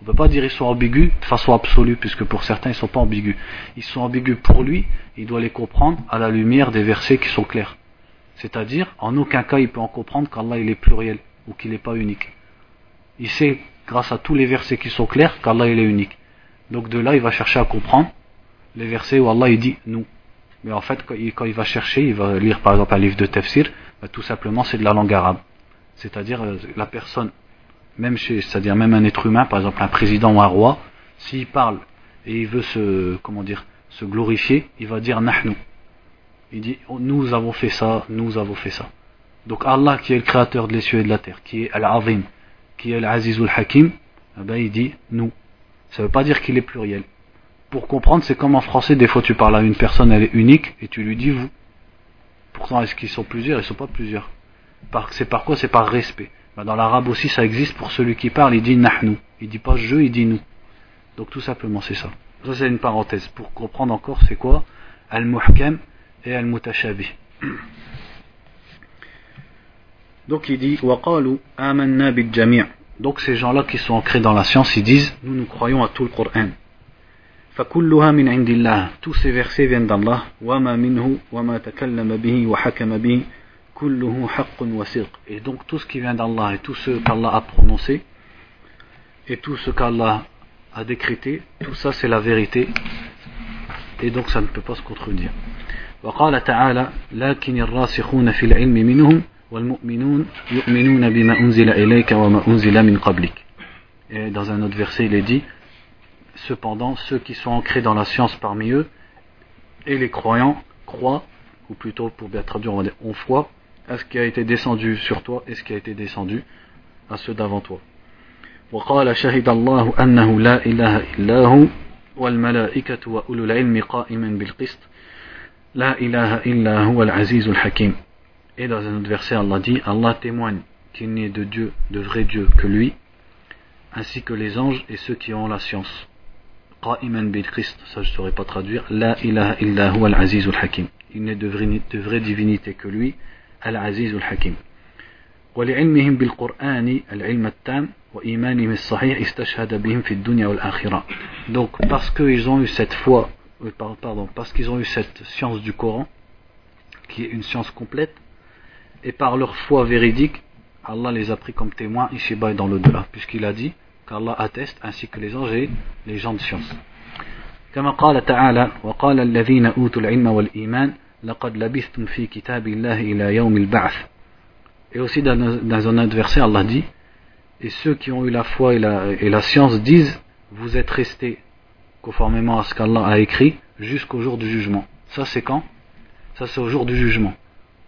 on ne peut pas dire qu'ils sont ambigus de façon absolue, puisque pour certains ils ne sont pas ambigus. Ils sont ambigus pour lui, il doit les comprendre à la lumière des versets qui sont clairs. C'est-à-dire, en aucun cas il peut en comprendre qu'Allah il est pluriel ou qu'il n'est pas unique. Il sait, grâce à tous les versets qui sont clairs, qu'Allah est unique. Donc de là, il va chercher à comprendre les versets où Allah dit nous. Mais en fait, quand il, va chercher, il va lire par exemple un livre de tafsir, bah, tout simplement c'est de la langue arabe. C'est-à-dire euh, la personne même chez, c'est-à-dire même un être humain, par exemple un président ou un roi, s'il parle et il veut se, comment dire, se glorifier, il va dire nahnu. Il dit oh, nous avons fait ça, nous avons fait ça. Donc Allah qui est le créateur de les cieux et de la terre, qui est Al-Azim, qui est Al-Azizul Hakim, eh ben, il dit nous. Ça ne veut pas dire qu'il est pluriel. Pour comprendre, c'est comme en français, des fois tu parles à une personne, elle est unique, et tu lui dis vous. Pourtant, est-ce qu'ils sont plusieurs? Ils ne sont pas plusieurs. C'est par quoi? C'est par respect. Bah, dans l'arabe aussi ça existe pour celui qui parle, il dit nahnu. Il dit pas je, il dit nous. Donc tout simplement c'est ça. Ça c'est une parenthèse. Pour comprendre encore c'est quoi? Al-Muhkam et al-mutashabih. Donc il dit Donc ces gens-là qui sont ancrés dans la science, ils disent Nous nous croyons à tout le Coran. Ah, tous ces versets viennent d'Allah. Et donc tout ce qui vient d'Allah et tout ce qu'Allah a prononcé et tout ce qu'Allah a décrété, tout ça c'est la vérité. Et donc ça ne peut pas se contredire. وقال تعالى لكن الراسخون في العلم منهم والمؤمنون يؤمنون بما أنزل إليك وما أنزل من قبلك Et dans un autre verset il est dit Cependant ceux qui sont ancrés dans la science parmi eux et les croyants croient ou plutôt pour bien traduire on va dire on foi à ce qui a été descendu sur toi et ce qui a été descendu à ceux d'avant toi. وقال شهد الله أنه لا إله إلا هو والملائكة وأولو العلم قائما بالقسط لا إله إلا هو العزيز الحكيم Et dans un autre verset, Allah dit Allah témoigne qu'il n'y ait de Dieu, de vrai Dieu que lui, ainsi que les anges et ceux qui ont la science. Qa'iman bil Christ, ça je ne saurais pas traduire. La ilaha illa huwa al-aziz al-hakim. Il n'est de vraie divinité que lui, Al-Aziz al-Hakim. ولعلمهم بالقرآن العلم التام وإيمانهم الصحيح استشهد بهم في الدنيا والآخرة donc parce qu'ils ont eu cette foi euh, pardon parce qu'ils ont eu cette science du Coran qui est une science complète et par leur foi véridique Allah les a pris comme témoins ici-bas et dans l'au-delà puisqu'il a dit qu'Allah atteste ainsi que les anges et les gens de science كما قال تعالى وقال الذين أوتوا العلم والإيمان لقد لبثتم في كتاب الله إلى يوم البعث Et aussi dans, dans un autre verset, Allah dit Et ceux qui ont eu la foi et la, et la science disent Vous êtes restés conformément à ce qu'Allah a écrit jusqu'au jour du jugement. Ça, c'est quand Ça, c'est au jour du jugement.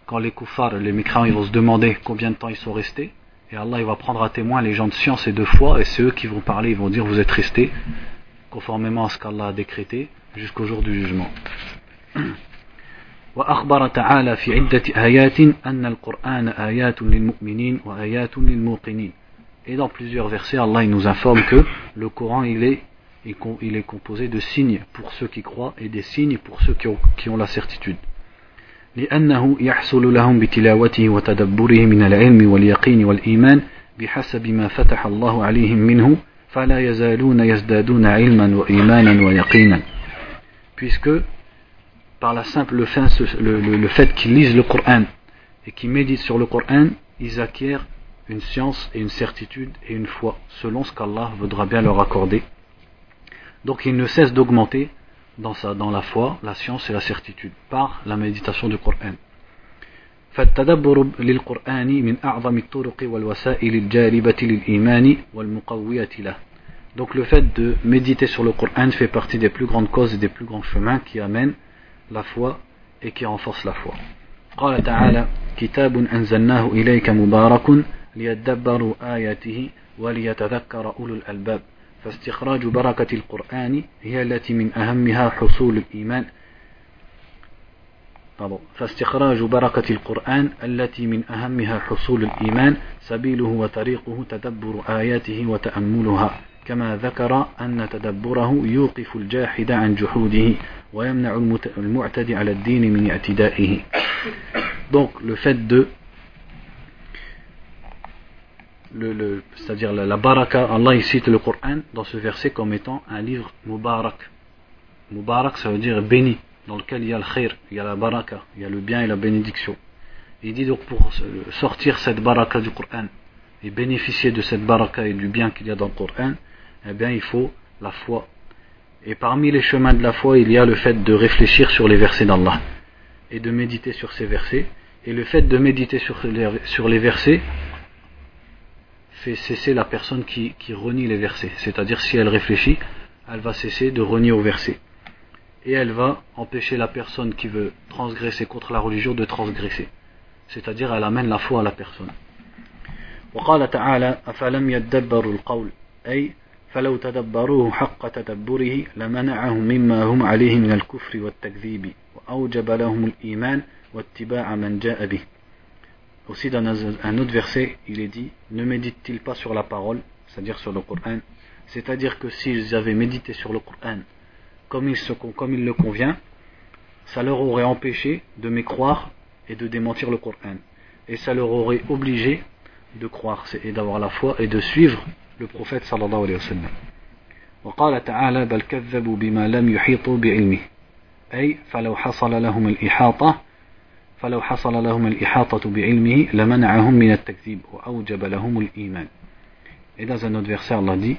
Quand les koufars, les mécréants, ils vont se demander combien de temps ils sont restés. Et Allah, il va prendre à témoin les gens de science et de foi. Et c'est eux qui vont parler, ils vont dire Vous êtes restés conformément à ce qu'Allah a décrété jusqu'au jour du jugement. وأخبر تعالى في عدة آيات أن القرآن آيات للمؤمنين وآيات للموقنين Et dans plusieurs versets, Allah il nous informe que le Coran il est, il est composé de signes pour ceux qui croient et des signes pour ceux qui ont, qui ont la certitude. لأنه يحصل لهم بتلاوته وتدبره من العلم واليقين والإيمان بحسب ما فتح الله عليهم منه فلا يزالون يزدادون علما وإيمانا ويقينا. Puisque par la simple le, le, le, le fait qu'ils lisent le Coran et qu'ils méditent sur le Coran, ils acquièrent une science et une certitude et une foi selon ce qu'Allah voudra bien leur accorder. Donc ils ne cessent d'augmenter dans, dans la foi, la science et la certitude par la méditation du Coran. فالتدبر للقرآن من أعظم الطرق والوسائل الجالبة للإيمان والمقوية له. Donc le fait de méditer sur le Coran fait partie des plus grandes causes et des plus grands chemins qui amènent la foi et qui renforce la foi. قال تعالى كتاب أنزلناه إليك مبارك ليدبروا آياته وليتذكر أولو الألباب فاستخراج بركة القرآن هي التي من أهمها حصول الإيمان. فاستخراج بركة القرآن التي من أهمها حصول الإيمان. سبيله وطريقه تدبر آياته وتأملها. كما ذكر أن تدبره يوقف الجاحد عن جحوده ويمنع المعتدي على الدين من اعتدائه. Donc le fait de c'est-à-dire la, baraka, Allah il cite le Coran dans ce verset comme étant un livre mubarak. Mubarak ça veut dire béni, dans lequel il y a le khair, il y a la baraka, il y a le bien et la bénédiction. Il dit donc pour sortir cette baraka du Coran et bénéficier de cette baraka et du bien qu'il y a dans le Coran, eh bien il faut la foi. Et parmi les chemins de la foi, il y a le fait de réfléchir sur les versets d'Allah et de méditer sur ces versets. Et le fait de méditer sur les versets fait cesser la personne qui, qui renie les versets. C'est-à-dire si elle réfléchit, elle va cesser de renier aux versets. Et elle va empêcher la personne qui veut transgresser contre la religion de transgresser. C'est-à-dire elle amène la foi à la personne. وقال تعالى أفلم يدبروا القول أي فلو تدبروه حق تدبره لمنعهم مما هم عليه من الكفر والتكذيب وأوجب لهم الإيمان واتباع من جاء به Aussi dans un autre verset, il est dit Ne médite-t-il pas sur la parole, c'est-à-dire sur le Coran C'est-à-dire que s'ils avaient médité sur le Coran comme il, se, comme il le convient, ça leur aurait empêché de mécroire et de démentir le Coran. Et ça leur aurait obligé de croire et d'avoir la foi et de suivre le prophète sallallahu alayhi wa sallam. وقال تعالى بل كذبوا بما لم يحيطوا بعلمه أي فلو حصل لهم الإحاطة فلو حصل لهم الإحاطة بعلمه لمنعهم من التكذيب وأوجب لهم الإيمان Et dans un autre verset, Allah dit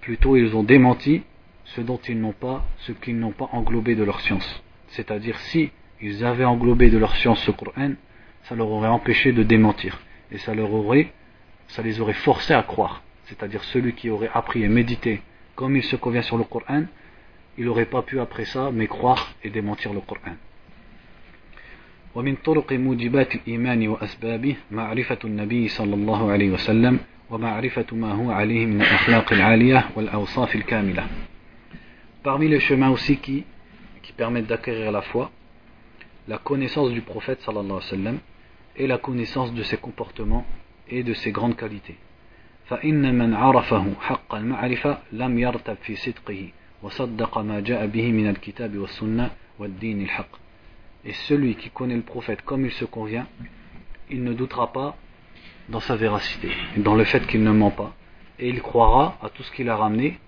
Plutôt ils ont démenti ce dont ils n'ont pas, ce qu'ils n'ont pas englobé de leur science. C'est-à-dire, si ils avaient englobé de leur science ce Coran, ça leur aurait empêché de démentir. Et ça leur aurait, ça les aurait forcés à croire. C'est-à-dire, celui qui aurait appris et médité comme il se convient sur le Coran, il n'aurait pas pu après ça, mais croire et démentir le Coran. ومن طرق موجبات الإيمان وأسبابه معرفة النبي صلى الله عليه وسلم ومعرفة ما هو عليه من الأخلاق العالية والأوصاف الكاملة Parmi les chemins aussi qui, qui permettent d'acquérir la foi, la connaissance du prophète sallallahu alayhi wa sallam et la connaissance de ses comportements et de ses grandes qualités. فإن من عرفه حق المعرفة لم يرتب في صدقه وصدق ما جاء به من الكتاب والسنة والدين الحق Et celui qui connaît le prophète comme il se convient, il ne doutera pas dans sa véracité, dans le fait qu'il ne ment pas, et il croira à tout ce qu'il a ramené,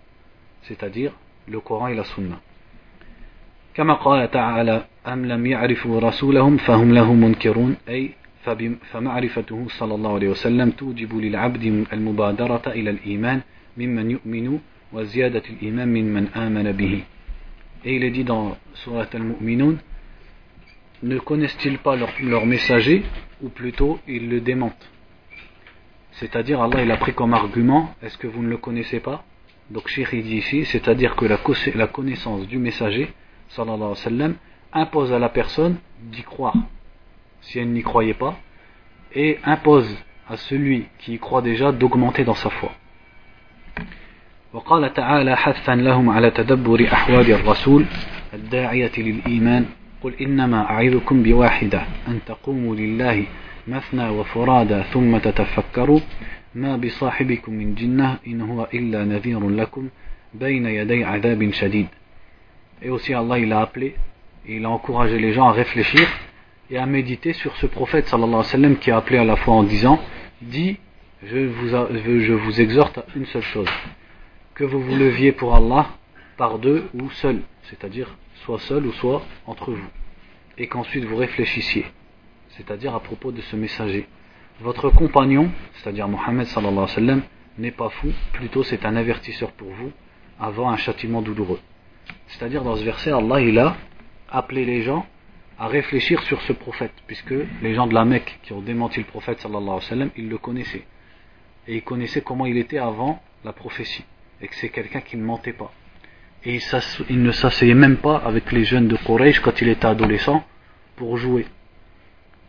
c'est-à-dire le Coran et la Sunna. كما قال تعالى أم لم يعرفوا رسولهم فهم له منكرون أي فمعرفته صلى الله عليه وسلم توجب للعبد المبادرة إلى الإيمان ممن يؤمن وزيادة الإيمان ممن آمن به Et il est dit dans Surat al-Mu'minun Ne connaissent-ils pas leur, leur messager ou plutôt ils le démentent C'est-à-dire Allah il a pris comme argument Est-ce que vous ne le connaissez pas Donc Sheikh dit ici C'est-à-dire que la, la connaissance du messager sallallahu alayhi wa sallam impose à la personne d'y croire si elle n'y croyait pas et impose à celui qui y croit déjà d'augmenter dans sa foi وقال تعالى حثا لهم على تدبر أحوال الرسول الداعية للإيمان قل إنما أعظكم بواحدة أن تقوموا لله مثنى وفرادى ثم تتفكروا ما بصاحبكم من جنة إن هو إلا نذير لكم بين يدي عذاب شديد Et aussi Allah il a appelé, il a encouragé les gens à réfléchir et à méditer sur ce prophète sallallahu alayhi wa sallam qui a appelé à la fois en disant Dis, je vous, je vous exhorte à une seule chose que vous vous leviez pour Allah par deux ou seul, c'est-à-dire soit seul ou soit entre vous, et qu'ensuite vous réfléchissiez, c'est-à-dire à propos de ce messager. Votre compagnon, c'est-à-dire Mohammed sallallahu alayhi wa n'est pas fou, plutôt c'est un avertisseur pour vous avant un châtiment douloureux. C'est-à-dire dans ce verset, Allah il a appelé les gens à réfléchir sur ce prophète, puisque les gens de la Mecque qui ont démenti le prophète sallallahu ils le connaissaient. Et ils connaissaient comment il était avant la prophétie et que c'est quelqu'un qui ne mentait pas Et il, ne s'asseyait même pas avec les jeunes de Quraysh quand il était adolescent pour jouer.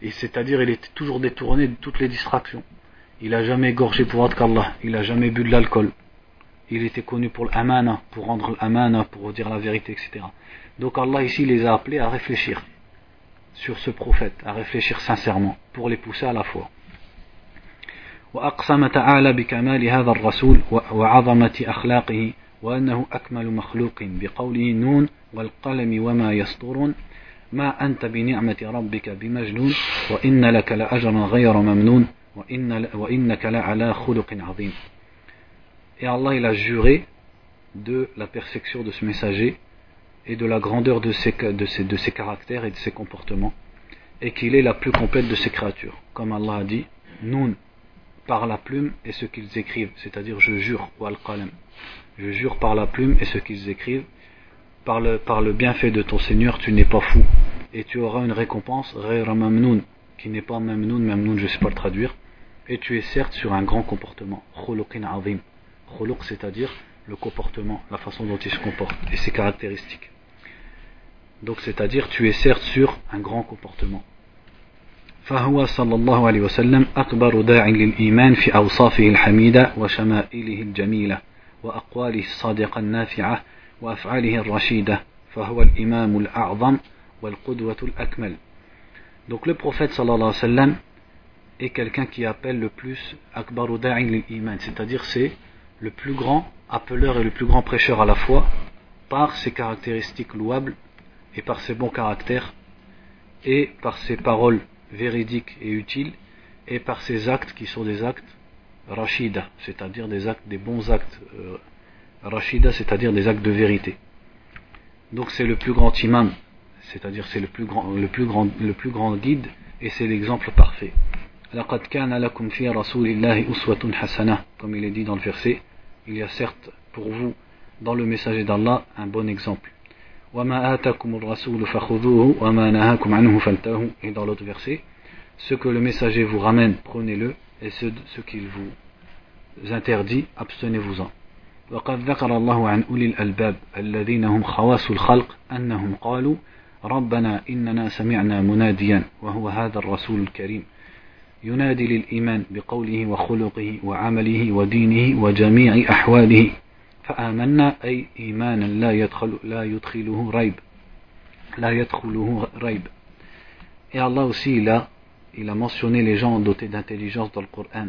Et c'est-à-dire il était toujours détourné de toutes les distractions. Il n'a jamais égorgé pour qu'Allah, il n'a jamais bu de l'alcool. Il était connu pour l'amana, pour rendre l'amana, pour dire la vérité, etc. Donc Allah ici les a appelés à réfléchir sur ce prophète, à réfléchir sincèrement, pour les pousser à la foi. وأقسم تعالى بكمال هذا الرسول وعظمة أخلاقه وأنه أكمل مخلوق بقوله نون والقلم وما يسطرون ما أنت بنعمة ربك بمجنون وإن لك لأجرا غير ممنون وإن وإنك لعلى خلق عظيم Et Allah il a juré de la perfection de ce messager et de la grandeur de ses, de ses, de ses caractères et de ses comportements et qu'il est la plus complète de ses créatures. Comme Allah a dit, Nun, par la plume et ce qu'ils écrivent, c'est-à-dire je jure, wal qalem. Je jure par la plume et ce qu'ils écrivent, par le, par le bienfait de ton Seigneur, tu n'es pas fou, et tu auras une récompense, mamnoun, qui n'est pas mamnoun, mamnoun je ne sais pas le traduire, et tu es certes sur un grand comportement, khuluqin azim. Khuluq, c'est-à-dire le comportement, la façon dont il se comporte, et ses caractéristiques. Donc c'est-à-dire tu es certes sur un grand comportement. فهو صلى الله عليه وسلم أكبر داع للإيمان في أوصافه الحميدة وشمائله الجميلة وأقواله الصادقة النافعة وأفعاله الرشيدة فهو الإمام الأعظم والقدوة الأكمل Donc le prophète sallallahu alayhi wa sallam est quelqu'un qui appelle le plus akbaru da'in lil iman, c'est-à-dire c'est le plus grand appeleur et le plus grand prêcheur à la fois par ses caractéristiques louables et par ses bons caractères et par ses paroles véridique et utile, et par ces actes qui sont des actes rashida, c'est-à-dire des actes, des bons actes euh, rashida, c'est-à-dire des actes de vérité. Donc c'est le plus grand imam, c'est-à-dire c'est le plus grand, le plus grand, le plus grand guide, et c'est l'exemple parfait. comme il est dit dans le verset il y a certes pour vous dans le messager d'Allah un bon exemple et dans l'autre verset, ce que le messager vous ramène, prenez-le, et ce, ce qu'il vous interdit, abstenez-vous-en. وقد ذكر الله عن أولي الألباب الذين هم خواص الخلق أنهم قالوا ربنا إننا سمعنا مناديا وهو هذا الرسول الكريم. ينادي للإيمان بقوله وخلقه وعمله ودينه وجميع أحواله. فآمنا أي إيمانا لا يدخل لا يدخله ريب لا يدخله ريب. aussi, il a, il a mentionné les gens dotés d'intelligence dans le Coran.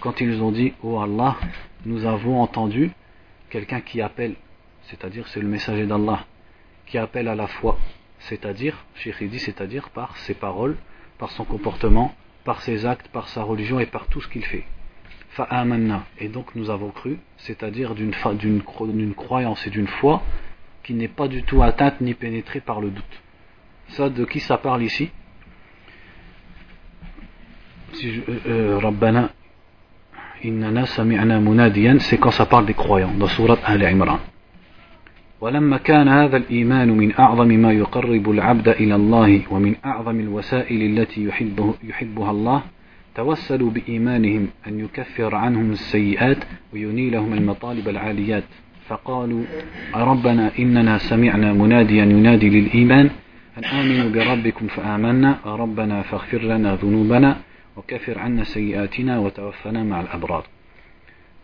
Quand ils ont dit, oh Allah, nous avons entendu quelqu'un qui appelle, c'est-à-dire c'est le messager d'Allah, qui appelle à la foi, c'est-à-dire, Cheikh dit, c'est-à-dire par ses paroles, par son comportement, par ses actes, par sa religion et par tout ce qu'il fait. Fa'amanna. Et donc nous avons cru, c'est-à-dire d'une croyance et d'une foi qui n'est pas du tout atteinte ni pénétrée par le doute. Ça, de qui ça parle ici? Rabbana innana sami'na munadiyan, c'est quand ça parle des croyants, dans Surat Al-Imran. ولما كان هذا الإيمان من أعظم ما يقرب العبد إلى الله ومن أعظم الوسائل التي يحبه يحبها الله توسلوا بإيمانهم أن يكفر عنهم السيئات وينيلهم المطالب العاليات فقالوا ربنا إننا سمعنا مناديا ينادي للإيمان أن آمنوا بربكم فآمنا ربنا فاغفر لنا ذنوبنا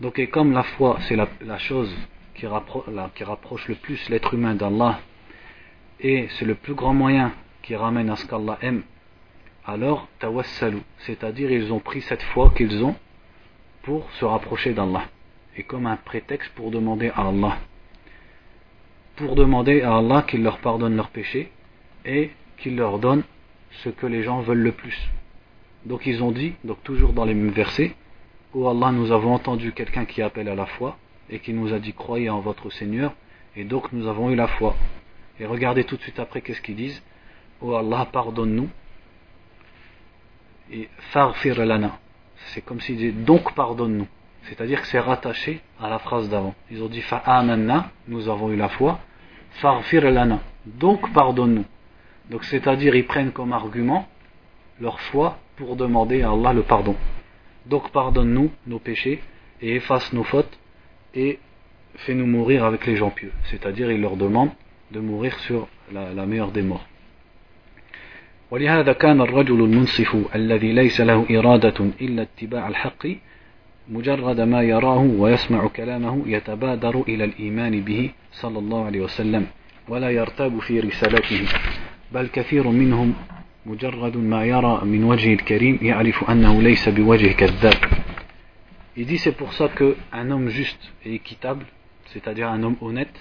Donc, et comme la foi, c'est la, chose qui, rapproche le plus l'être humain d'Allah, et c'est le plus grand moyen qui ramène à ce qu'Allah aime, alors tawassalu, c'est-à-dire ils ont pris cette foi qu'ils ont pour se rapprocher d'Allah, et comme un prétexte pour demander à Allah, pour demander à Allah qu'il leur pardonne leurs péchés et qu'il leur donne ce que les gens veulent le plus donc ils ont dit, donc toujours dans les mêmes versets, Ô Allah, nous avons entendu quelqu'un qui appelle à la foi et qui nous a dit croyez en votre Seigneur et donc nous avons eu la foi. Et regardez tout de suite après qu'est-ce qu'ils disent Ô Allah, pardonne-nous. Et farfir lana. C'est comme s'ils disaient donc pardonne-nous. C'est-à-dire que c'est rattaché à la phrase d'avant. Ils ont dit fa'amanna, nous avons eu la foi. Farfir lana. Donc pardonne-nous. Donc c'est-à-dire ils prennent comme argument leur foi pour demander à Allah le pardon. Donc pardonne-nous nos péchés et efface nos fautes et fais-nous mourir avec les gens pieux. C'est-à-dire il leur demande de mourir sur la, la meilleure des morts. ولهذا كان الرجل المنصف الذي ليس له إرادة إلا اتباع الحق مجرد ما يراه ويسمع كلامه يتبادر إلى الإيمان به صلى الله عليه وسلم ولا يرتاب في رسالته بل كثير منهم مجرد ما يرى من وجه الكريم يعرف أنه ليس بوجه كذاب Il dit c'est pour ça qu'un homme juste et équitable, c'est-à-dire un homme honnête,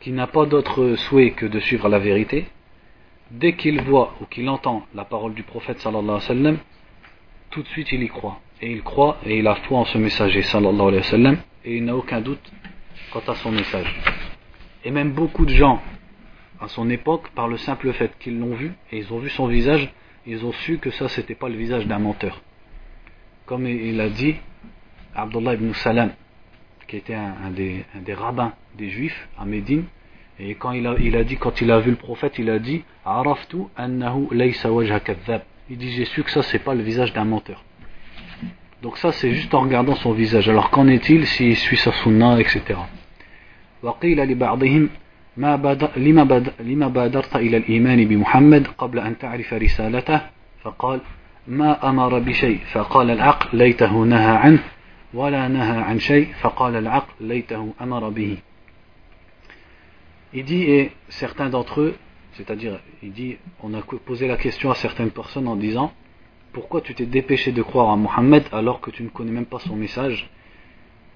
qui n'a pas d'autre souhait que de suivre la vérité, dès qu'il voit ou qu'il entend la parole du prophète sallallahu alayhi wa sallam, tout de suite il y croit. Et il croit et il a foi en ce messager sallallahu alayhi wa sallam, et il n'a aucun doute quant à son message. Et même beaucoup de gens à son époque, par le simple fait qu'ils l'ont vu, et ils ont vu son visage, ils ont su que ça c'était pas le visage d'un menteur. Comme il a dit, Abdullah ibn Salam, qui était un, des, un, des, rabbins des juifs à Médine, et quand il a, il a dit, quand il a vu le prophète, il a dit, Araftu annahu. Il dit, j'ai su que ça c'est pas le visage d'un menteur. Donc ça c'est juste en regardant son visage. Alors qu'en est-il s'il suit sa sunna, etc. وقيل لبعضهم ما بادر لما, بادر لما بادرت إلى الإيمان بمحمد قبل أن تعرف رسالته فقال ما أمر بشيء فقال العقل ليته نهى عنه ولا نهى عن شيء فقال العقل ليته أمر به Il dit, et certains d'entre eux, c'est-à-dire, il dit, on a posé la question à certaines personnes en disant, pourquoi tu t'es dépêché de croire à Mohammed alors que tu ne connais même pas son message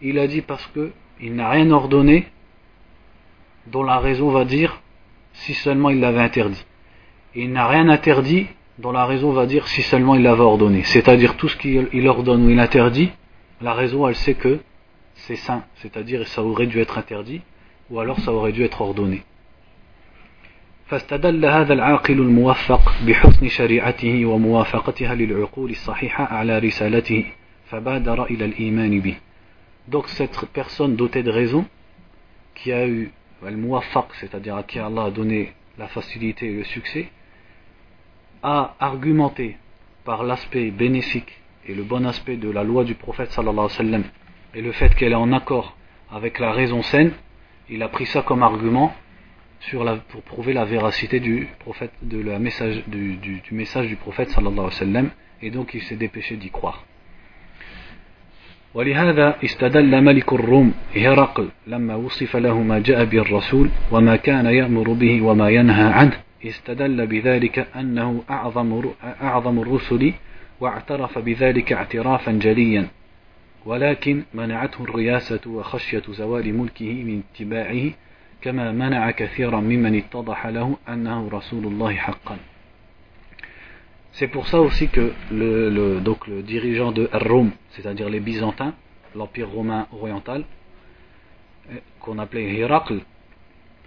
Il a dit parce que il n'a rien ordonné dont la raison va dire si seulement il l'avait interdit. Et il n'a rien interdit dont la raison va dire si seulement il l'avait ordonné. C'est-à-dire tout ce qu'il ordonne ou il interdit, la raison elle sait que c'est saint, c'est-à-dire ça aurait dû être interdit ou alors ça aurait dû être ordonné. فاستدل هذا العاقل الموفق بحسن شريعته وموافقتها للعقول الصحيحة على رسالته فبادر إلى الإيمان به. Donc cette personne dotée de raison qui a eu al-muwaffaq, c'est-à-dire à qui Allah a donné la facilité et le succès, a argumenté par l'aspect bénéfique et le bon aspect de la loi du prophète sallallahu alayhi wa et le fait qu'elle est en accord avec la raison saine, il a pris ça comme argument pour prouver la véracité du, message, du, prophète sallallahu alayhi wa et donc il s'est dépêché d'y croire. ولهذا استدل ملك الروم هرقل لما وصف له ما جاء به الرسول وما كان يأمر به وما ينهى عنه. استدل بذلك أنه أعظم, أعظم الرسل واعترف بذلك اعترافا جليا. ولكن منعته الرياسة وخشية زوال ملكه من اتباعه كما منع كثيرا ممن اتضح له أنه رسول الله حقا. C'est pour ça aussi que le, dirigeant de Rome, c'est-à-dire les Byzantins, l'Empire romain oriental, euh, qu'on appelait Héracle,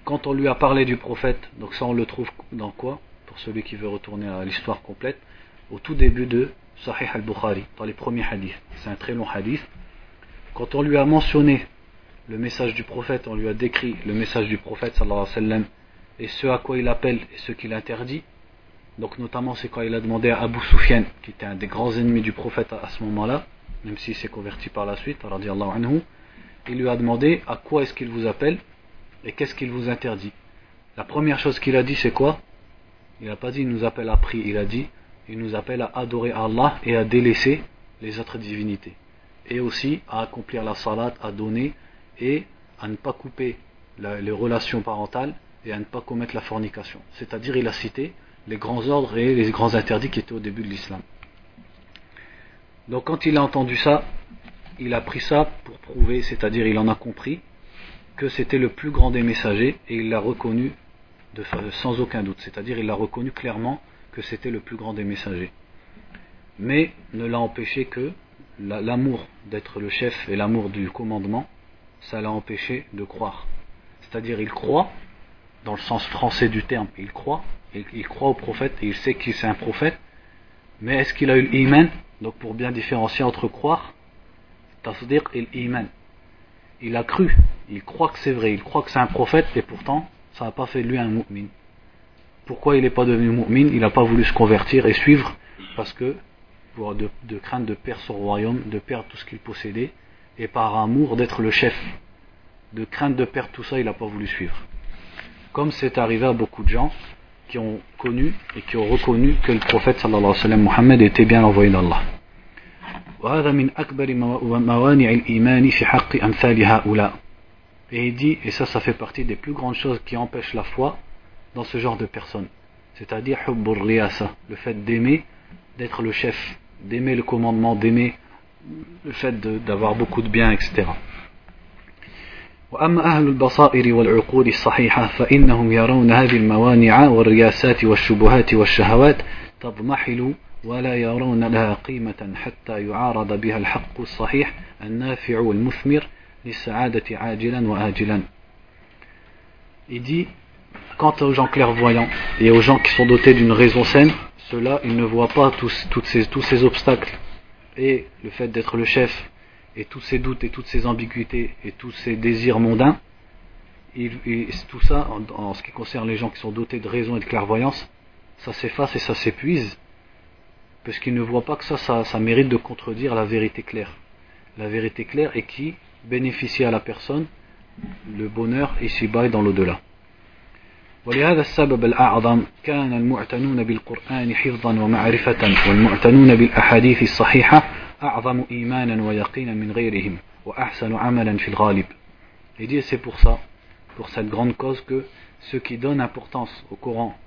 quand on lui a parlé du prophète, donc ça on le trouve dans quoi? Pour celui qui veut retourner à l'histoire complète, au tout début de Sahih al-Bukhari, dans les premiers hadiths. C'est un très long hadith. Quand on lui a mentionné le message du prophète, on lui a décrit le message du prophète sallallahu alayhi wa sallam, et ce à quoi il appelle et ce qu'il interdit, donc notamment c'est quand il a demandé à Abu Sufyan, qui était un des grands ennemis du prophète à, ce moment-là, même s'il s'est converti par la suite, anhu, il lui a demandé à quoi est-ce qu'il vous appelle et qu'est-ce qu'il vous interdit. La première chose qu'il a dit c'est quoi? Il n'a pas dit il nous appelle à prier, il a dit il nous appelle à adorer Allah et à délaisser les autres divinités. Et aussi à accomplir la salat, à donner et à ne pas couper les relations parentales et à ne pas commettre la fornication. C'est-à-dire il a cité les grands ordres et les grands interdits qui étaient au début de l'islam. Donc quand il a entendu ça, il a pris ça pour prouver, c'est-à-dire il en a compris que c'était le plus grand des messagers et il l'a reconnu sans aucun doute, c'est-à-dire il l'a reconnu clairement que c'était le plus grand des messagers. Mais ne l'a empêché que l'amour d'être le chef et l'amour du commandement, ça l'a empêché de croire. C'est-à-dire il croit, dans le sens français du terme, il croit, il, croit au prophète et il sait qu'il c'est un prophète, mais est-ce qu'il a eu l'iman? Donc pour bien différencier entre croire, et l'iman. Il a cru, il croit que c'est vrai, il croit que c'est un prophète et pourtant ça n'a pas fait de lui un mu'min. Pourquoi il n'est pas devenu mu'min? Il n'a pas voulu se convertir et suivre parce que pour de, de crainte de perdre son royaume, de perdre tout ce qu'il possédait et par amour d'être le chef. De crainte de perdre tout ça, il n'a pas voulu suivre. Comme c'est arrivé à beaucoup de gens qui ont connu et qui ont reconnu que le prophète sallallahu alayhi wa sallam Mohammed était bien l'envoyé d'Allah. Et il dit, et ça, ça fait partie des plus grandes choses qui empêchent la foi dans ce genre de personnes. C'est-à-dire, le fait d'aimer, d'être le chef, d'aimer le commandement, d'aimer le fait d'avoir beaucoup de biens, etc. وأما أهل البصائر والعقول الصحيحة فإنهم يرون هذه الموانع والرياسات والشبهات والشهوات تضمحل ولا يرون لها قيمة حتى يعارض بها الحق الصحيح النافع والمثمر للسعادة عاجلا وآجلا. Il dit, quant aux gens clairvoyants et aux gens qui sont dotés d'une raison saine, ceux-là, ils ne voient pas tous, toutes ces, tous ces obstacles. Et le fait d'être le chef et tous ces doutes et toutes ces ambiguïtés et tous ces désirs mondains, et, tout ça, en, ce qui concerne les gens qui sont dotés de raison et de clairvoyance, ça s'efface et ça s'épuise, parce qu'ils ne voient pas que ça, ça, mérite de contredire la vérité claire. La vérité claire et qui bénéficie à la personne le bonheur ici-bas et dans l'au-delà. ولهذا السبب الأعظم كان المعتنون بالقرآن حفظا ومعرفة والمعتنون بالأحاديث الصحيحة أعظم إيمانا ويقينا من غيرهم وأحسن عملا في الغالب Il dit c'est pour ça, pour cette grande cause que ceux qui donnent importance au Coran,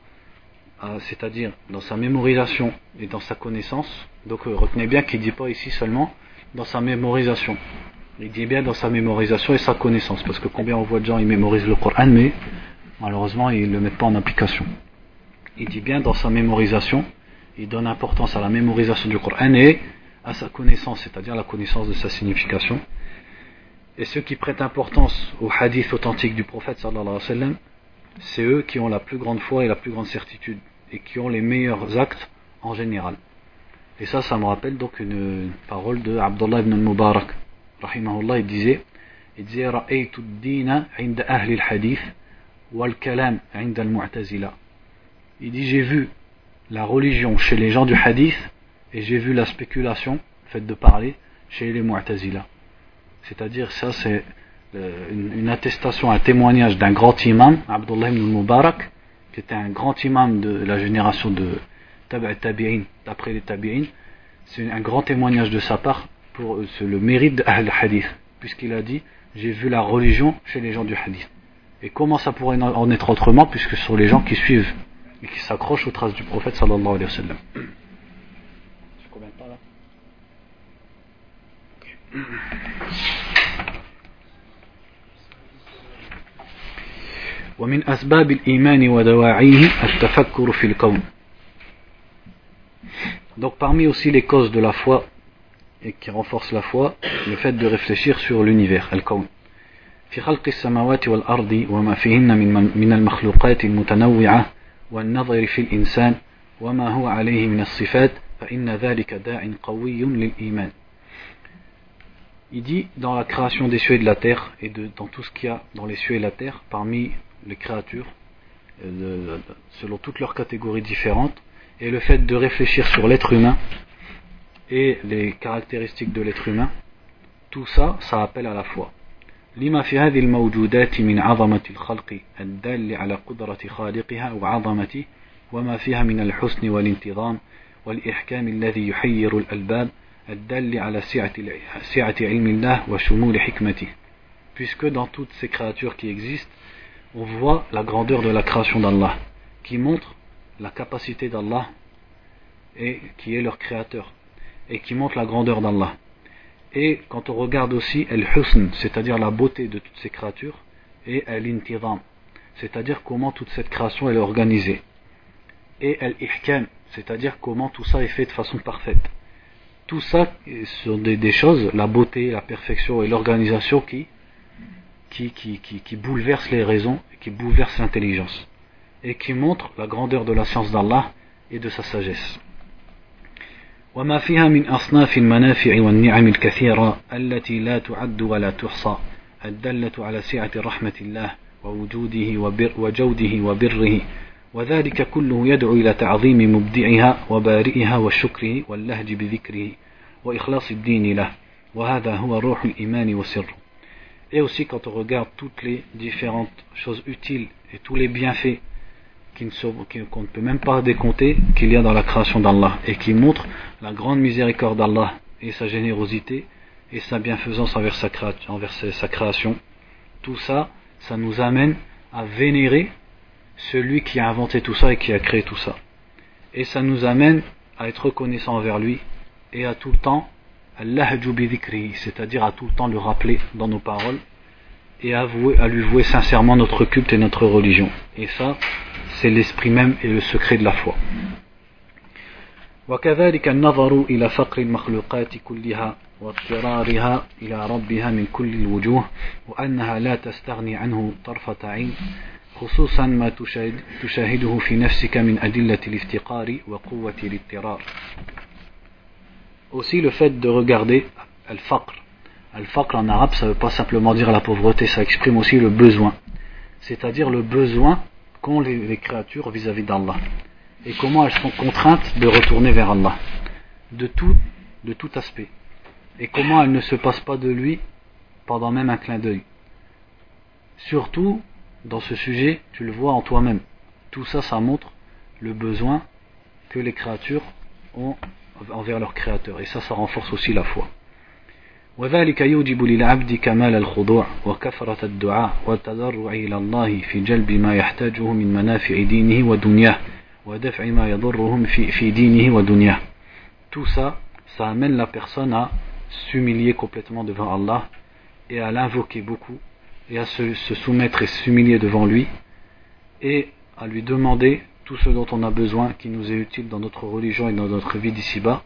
euh, c'est-à-dire dans sa mémorisation et dans sa connaissance, donc euh, retenez bien qu'il ne dit pas ici seulement dans sa mémorisation, il dit bien dans sa mémorisation et sa connaissance, parce que combien on voit de gens ils mémorisent le Coran, mais malheureusement ils ne le mettent pas en application. Il dit bien dans sa mémorisation, il donne importance à la mémorisation du Coran et à sa connaissance, c'est-à-dire la connaissance de sa signification. Et ceux qui prêtent importance aux hadith authentiques du prophète, sallallahu alayhi wa c'est eux qui ont la plus grande foi et la plus grande certitude, et qui ont les meilleurs actes en général. Et ça, ça me rappelle donc une parole de Abdullah ibn al-Mubarak. Rahimahullah, il disait, il disait, Ra'aytu dina inda ahli al-hadith, wal kalam inda al-mu'tazila. Il dit, j'ai vu la religion chez les gens du hadith, et j'ai vu la spéculation, faite de parler, chez les Mu'tazila. C'est-à-dire, ça c'est euh, une, attestation, un témoignage d'un grand imam, Abdullah ibn Mubarak, qui était un grand imam de la génération de Tabi'in, d'après les Tabi'in. C'est un grand témoignage de sa part pour euh, le mérite de Hadith, puisqu'il a dit J'ai vu la religion chez les gens du Hadith. Et comment ça pourrait en être autrement, puisque ce sont les gens qui suivent et qui s'accrochent aux traces du prophète sallallahu alayhi wa sallam. ومن أسباب الإيمان ودواعيه التفكر في الكون Donc parmi aussi les causes de la foi et qui renforcent la foi, le fait de réfléchir sur l'univers, al-kawn. في خلق السماوات والأرض وما فيهن من, من المخلوقات المتنوعة والنظر في الإنسان وما هو عليه من الصفات فإن ذلك داع قوي للإيمان Il dit dans la création des cieux et de la terre et de, dans tout ce qu'il y a dans les cieux et la terre parmi les créatures euh, de, selon toutes leurs catégories différentes et le fait de réfléchir sur l'être humain et les caractéristiques de l'être humain tout ça ça appelle à la foi لما في هذه الموجودات من عظمة الخلق الدال على قدرة خالقها وعظمته وما فيها من الحسن والانتظام والإحكام الذي يحير الألباب الدال على سعة علم الله وشمول حكمته puisque dans toutes ces créatures qui existent on voit la grandeur de la création d'Allah qui montre la capacité d'Allah et qui est leur créateur et qui montre la grandeur d'Allah Et quand on regarde aussi al-husn, c'est-à-dire la beauté de toutes ces créatures, et al-intidam, c'est-à-dire comment toute cette création est organisée. Et al-ihkam, c'est-à-dire comment tout ça est fait de façon parfaite. Tout ça sont des, choses, la beauté, la perfection et l'organisation qui, qui, qui, qui, bouleversent les raisons, qui bouleversent l'intelligence, et qui montrent la grandeur de la science d'Allah et de sa sagesse. وما فيها من أصناف المنافع والنعم الكثيرة التي لا تعد ولا تحصى الدالة على سعة رحمة الله ووجوده وبر وجوده وبره وذلك كله يدعو إلى تعظيم مبدعها وبارئها والشكر واللهج بذكره وإخلاص الدين له وهذا هو روح الإيمان وسره Et aussi quand on regarde toutes les différentes choses utiles et tous les bienfaits qu'on ne peut même pas décompter qu'il y a dans la création d'Allah et qui montre la grande miséricorde d'Allah et sa générosité et sa bienfaisance envers sa, envers sa création. Tout ça, ça nous amène à vénérer celui qui a inventé tout ça et qui a créé tout ça. Et ça nous amène à être reconnaissant envers lui et à tout le temps, c'est-à-dire à tout le temps le rappeler dans nos paroles et à, à lui vouer sincèrement notre culte et notre religion. Et ça, c'est l'esprit même et le secret de la foi. وكذلك النظر إلى فقر المخلوقات كلها واضطرارها إلى ربها من كل الوجوه وأنها لا تستغني عنه طرفة عين خصوصا ما تشاهده في نفسك من أدلة الافتقار وقوة الاضطرار Aussi le fait de regarder al-faqr. Al-faqr en arabe ça veut pas simplement dire la pauvreté, ça exprime aussi le besoin. C'est-à-dire le besoin qu'ont les, créatures vis-à-vis d'Allah et comment elles sont contraintes de retourner vers Allah de tout, de tout aspect et comment elles ne se passent pas de lui pendant même un clin d'œil. Surtout dans ce sujet, tu le vois en toi-même. Tout ça, ça montre le besoin que les créatures ont envers leur créateur et ça, ça renforce aussi la foi. وذلك يوجب للعبد كمال الخضوع وكثرة الدعاء والتضرع إلى الله في جلب ما يحتاجه من منافع دينه ودنياه ودفع ما يضرهم في, في دينه ودنياه Tout ça, ça amène la personne à s'humilier complètement devant Allah et à l'invoquer beaucoup et à se, se soumettre et s'humilier devant lui et à lui demander tout ce dont on a besoin qui nous est utile dans notre religion et dans notre vie d'ici-bas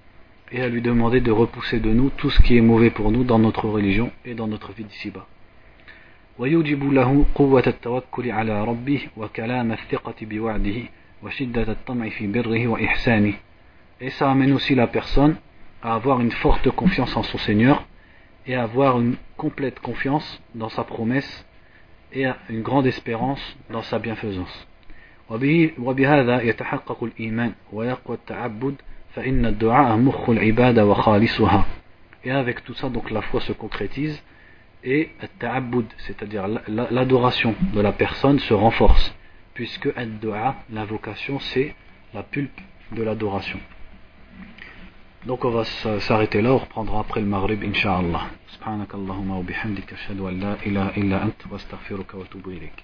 et à lui demander de repousser de nous tout ce qui est mauvais pour nous dans notre religion et dans notre vie d'ici-bas. ويوجب له قوة التوكل على ربه وكلام الثقة بوعده وشدة الطمع في بره وإحسانه Et ça amène aussi la personne à avoir une forte confiance en son Seigneur et à avoir une complète confiance dans sa promesse et une grande espérance dans sa bienfaisance. وبهذا يتحقق الإيمان ويقوى التعبد et avec tout ça, donc la foi se concrétise et c'est-à-dire l'adoration de la personne se renforce, puisque l'invocation, c'est la pulpe de l'adoration. Donc on va s'arrêter là, on reprendra après le Maghrib, Inch'Allah. Subhanakallahumma wa bihamdika, ashhadu an la ilaha illa ant, wa astaghfiruka wa atubu ilayk.